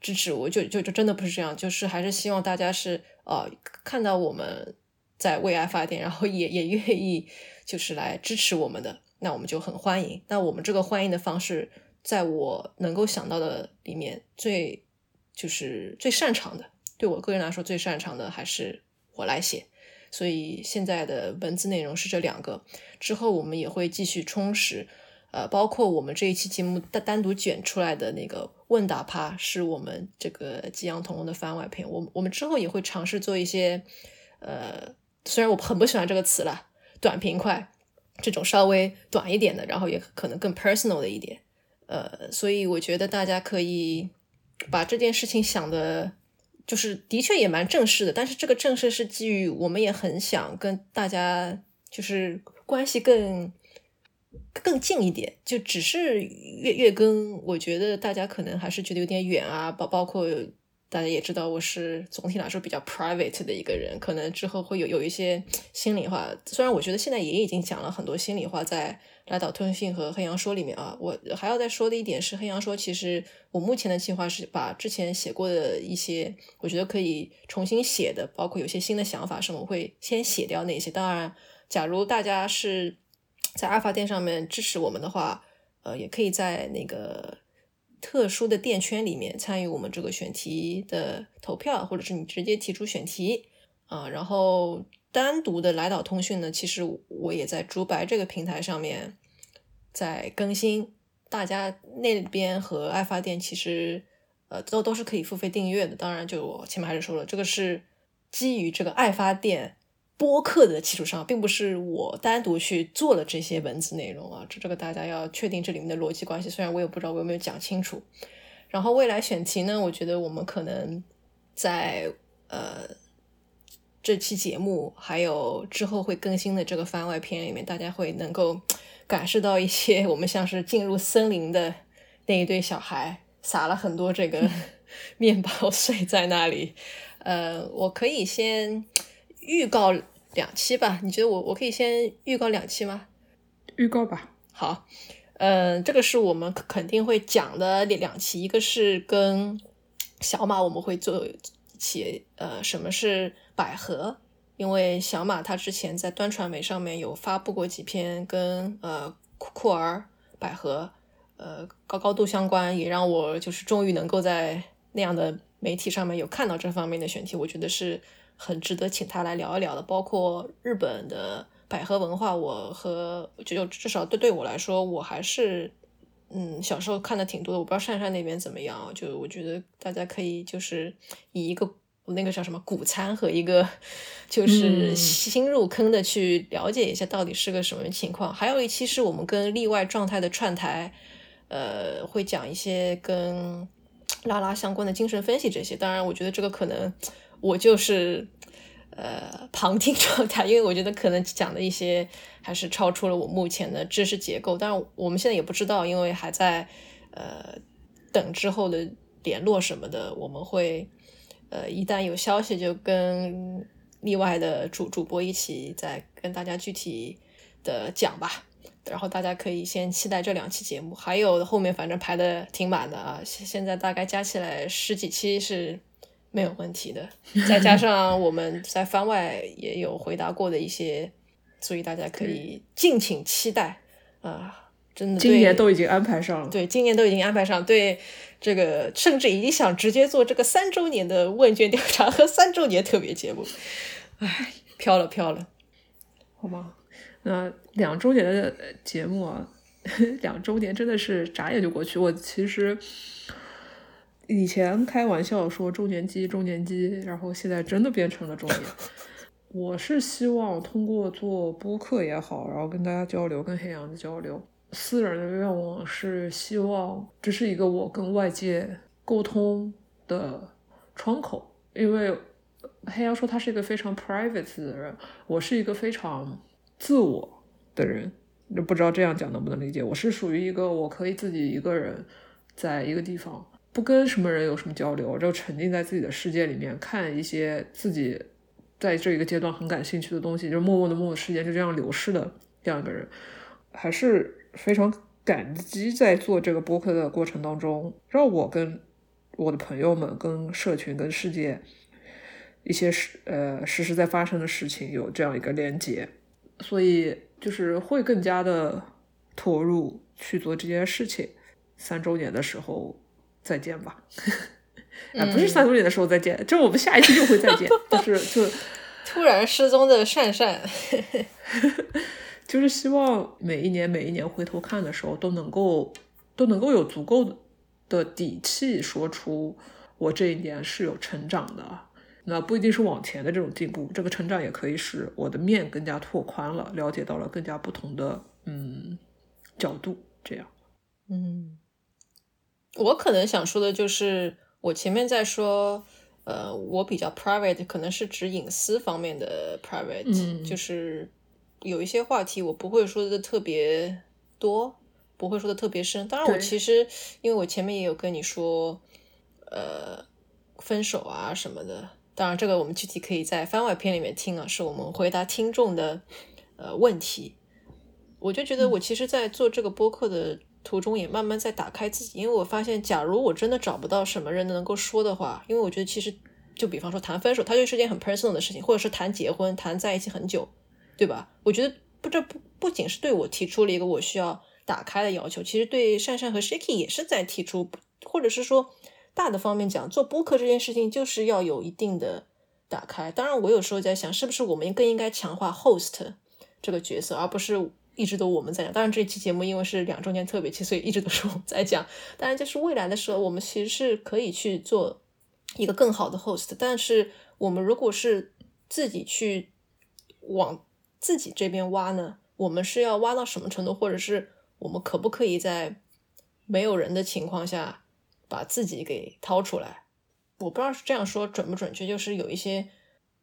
支持我，就就就真的不是这样，就是还是希望大家是。呃，看到我们在为爱发电，然后也也愿意就是来支持我们的，那我们就很欢迎。那我们这个欢迎的方式，在我能够想到的里面，最就是最擅长的，对我个人来说最擅长的还是我来写。所以现在的文字内容是这两个，之后我们也会继续充实。呃，包括我们这一期节目单单独卷出来的那个问答趴，是我们这个激昂同龙的番外篇。我我们之后也会尝试做一些，呃，虽然我很不喜欢这个词了，短平快这种稍微短一点的，然后也可能更 personal 的一点。呃，所以我觉得大家可以把这件事情想的，就是的确也蛮正式的，但是这个正式是基于我们也很想跟大家就是关系更。更近一点，就只是月月更，我觉得大家可能还是觉得有点远啊。包包括大家也知道，我是总体来说比较 private 的一个人，可能之后会有有一些心里话。虽然我觉得现在也已经讲了很多心里话，在拉岛通信和黑羊说里面啊，我还要再说的一点是，黑羊说其实我目前的计划是把之前写过的一些，我觉得可以重新写的，包括有些新的想法什么，我会先写掉那些。当然，假如大家是。在阿法店上面支持我们的话，呃，也可以在那个特殊的店圈里面参与我们这个选题的投票，或者是你直接提出选题啊。然后单独的来岛通讯呢，其实我也在竹白这个平台上面在更新，大家那边和爱发电其实呃都都是可以付费订阅的。当然，就我前面还是说了，这个是基于这个爱发电。播客的基础上，并不是我单独去做了这些文字内容啊，这这个大家要确定这里面的逻辑关系。虽然我也不知道我有没有讲清楚。然后未来选题呢，我觉得我们可能在呃这期节目还有之后会更新的这个番外篇里面，大家会能够感受到一些 我们像是进入森林的那一对小孩，撒了很多这个 面包碎在那里。呃，我可以先。预告两期吧，你觉得我我可以先预告两期吗？预告吧。好，嗯，这个是我们肯定会讲的两两期，一个是跟小马我们会做一期，呃，什么是百合因为小马他之前在端传媒上面有发布过几篇跟呃酷酷儿、百合呃高高度相关，也让我就是终于能够在那样的媒体上面有看到这方面的选题，我觉得是很值得请他来聊一聊的。包括日本的百合文化，我和就至少对对我来说，我还是。嗯，小时候看的挺多的，我不知道珊珊那边怎么样。就我觉得大家可以就是以一个那个叫什么谷餐和一个就是新入坑的去了解一下到底是个什么情况。还有一期是我们跟例外状态的串台，呃，会讲一些跟拉拉相关的精神分析这些。当然，我觉得这个可能我就是。呃，旁听 状态，因为我觉得可能讲的一些还是超出了我目前的知识结构，但是我们现在也不知道，因为还在呃等之后的联络什么的，我们会呃一旦有消息就跟例外的主主播一起再跟大家具体的讲吧，然后大家可以先期待这两期节目，还有后面反正排的挺满的啊，现在大概加起来十几期是。没有问题的，再加上我们在番外也有回答过的一些，所以大家可以敬请期待啊！真的，今年都已经安排上了。对，今年都已经安排上。对，这个甚至已经想直接做这个三周年的问卷调查和三周年特别节目。唉，飘了飘了，好吗？那两周年的节目啊，两周年真的是眨眼就过去。我其实。以前开玩笑说周年机，周年机，然后现在真的变成了周年。我是希望通过做播客也好，然后跟大家交流，跟黑羊的交流。私人的愿望是希望这是一个我跟外界沟通的窗口，因为黑羊说他是一个非常 private 的人，我是一个非常自我的人，就不知道这样讲能不能理解。我是属于一个我可以自己一个人在一个地方。不跟什么人有什么交流，就沉浸在自己的世界里面，看一些自己在这一个阶段很感兴趣的东西，就默默的默默时间就这样流逝的这样一个人，还是非常感激在做这个播客的过程当中，让我跟我的朋友们、跟社群、跟世界一些实呃实时在发生的事情有这样一个连接，所以就是会更加的投入去做这件事情。三周年的时候。再见吧，啊，不是三周年的时候再见，就是我们下一期又会再见，就是就 突然失踪的善善，就是希望每一年每一年回头看的时候都能够都能够有足够的底气说出我这一年是有成长的，那不一定是往前的这种进步，这个成长也可以使我的面更加拓宽了，了解到了更加不同的嗯角度，这样，嗯。我可能想说的就是，我前面在说，呃，我比较 private，可能是指隐私方面的 private，就是有一些话题我不会说的特别多，不会说的特别深。当然，我其实因为我前面也有跟你说，呃，分手啊什么的。当然，这个我们具体可以在番外篇里面听啊，是我们回答听众的呃问题。我就觉得我其实，在做这个播客的。途中也慢慢在打开自己，因为我发现，假如我真的找不到什么人能够说的话，因为我觉得其实就比方说谈分手，它就是件很 personal 的事情，或者是谈结婚，谈在一起很久，对吧？我觉得不，这不不仅是对我提出了一个我需要打开的要求，其实对珊珊和 Shaky 也是在提出，或者是说大的方面讲，做播客这件事情就是要有一定的打开。当然，我有时候在想，是不是我们更应该强化 host 这个角色，而不是。一直都我们在讲，当然这期节目因为是两周年特别期，所以一直都是我们在讲。当然，就是未来的时候，我们其实是可以去做一个更好的 host。但是，我们如果是自己去往自己这边挖呢，我们是要挖到什么程度，或者是我们可不可以在没有人的情况下把自己给掏出来？我不知道是这样说准不准确，就是有一些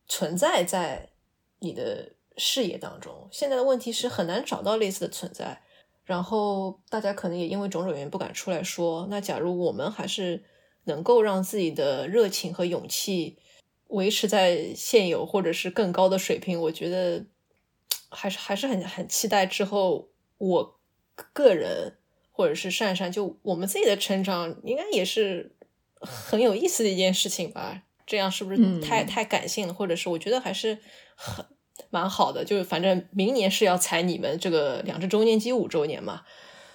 存在在你的。视野当中，现在的问题是很难找到类似的存在，然后大家可能也因为种种原因不敢出来说。那假如我们还是能够让自己的热情和勇气维持在现有或者是更高的水平，我觉得还是还是很很期待之后我个人或者是善善就我们自己的成长，应该也是很有意思的一件事情吧。这样是不是太、太感性了？或者是我觉得还是很蛮好的，就是反正明年是要踩你们这个两只周年机五周年嘛，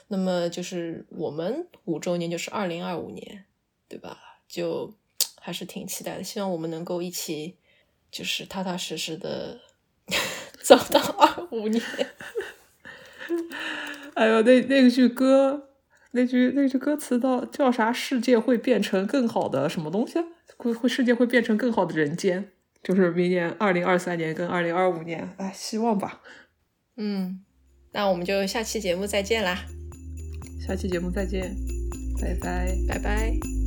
那么就是我们五周年就是二零二五年，对吧？就还是挺期待的，希望我们能够一起就是踏踏实实的 走到二五年。哎呦，那那句歌，那句那句歌词到叫啥？世界会变成更好的什么东西？会会世界会变成更好的人间？就是明年二零二三年跟二零二五年，哎，希望吧。嗯，那我们就下期节目再见啦！下期节目再见，拜拜，拜拜。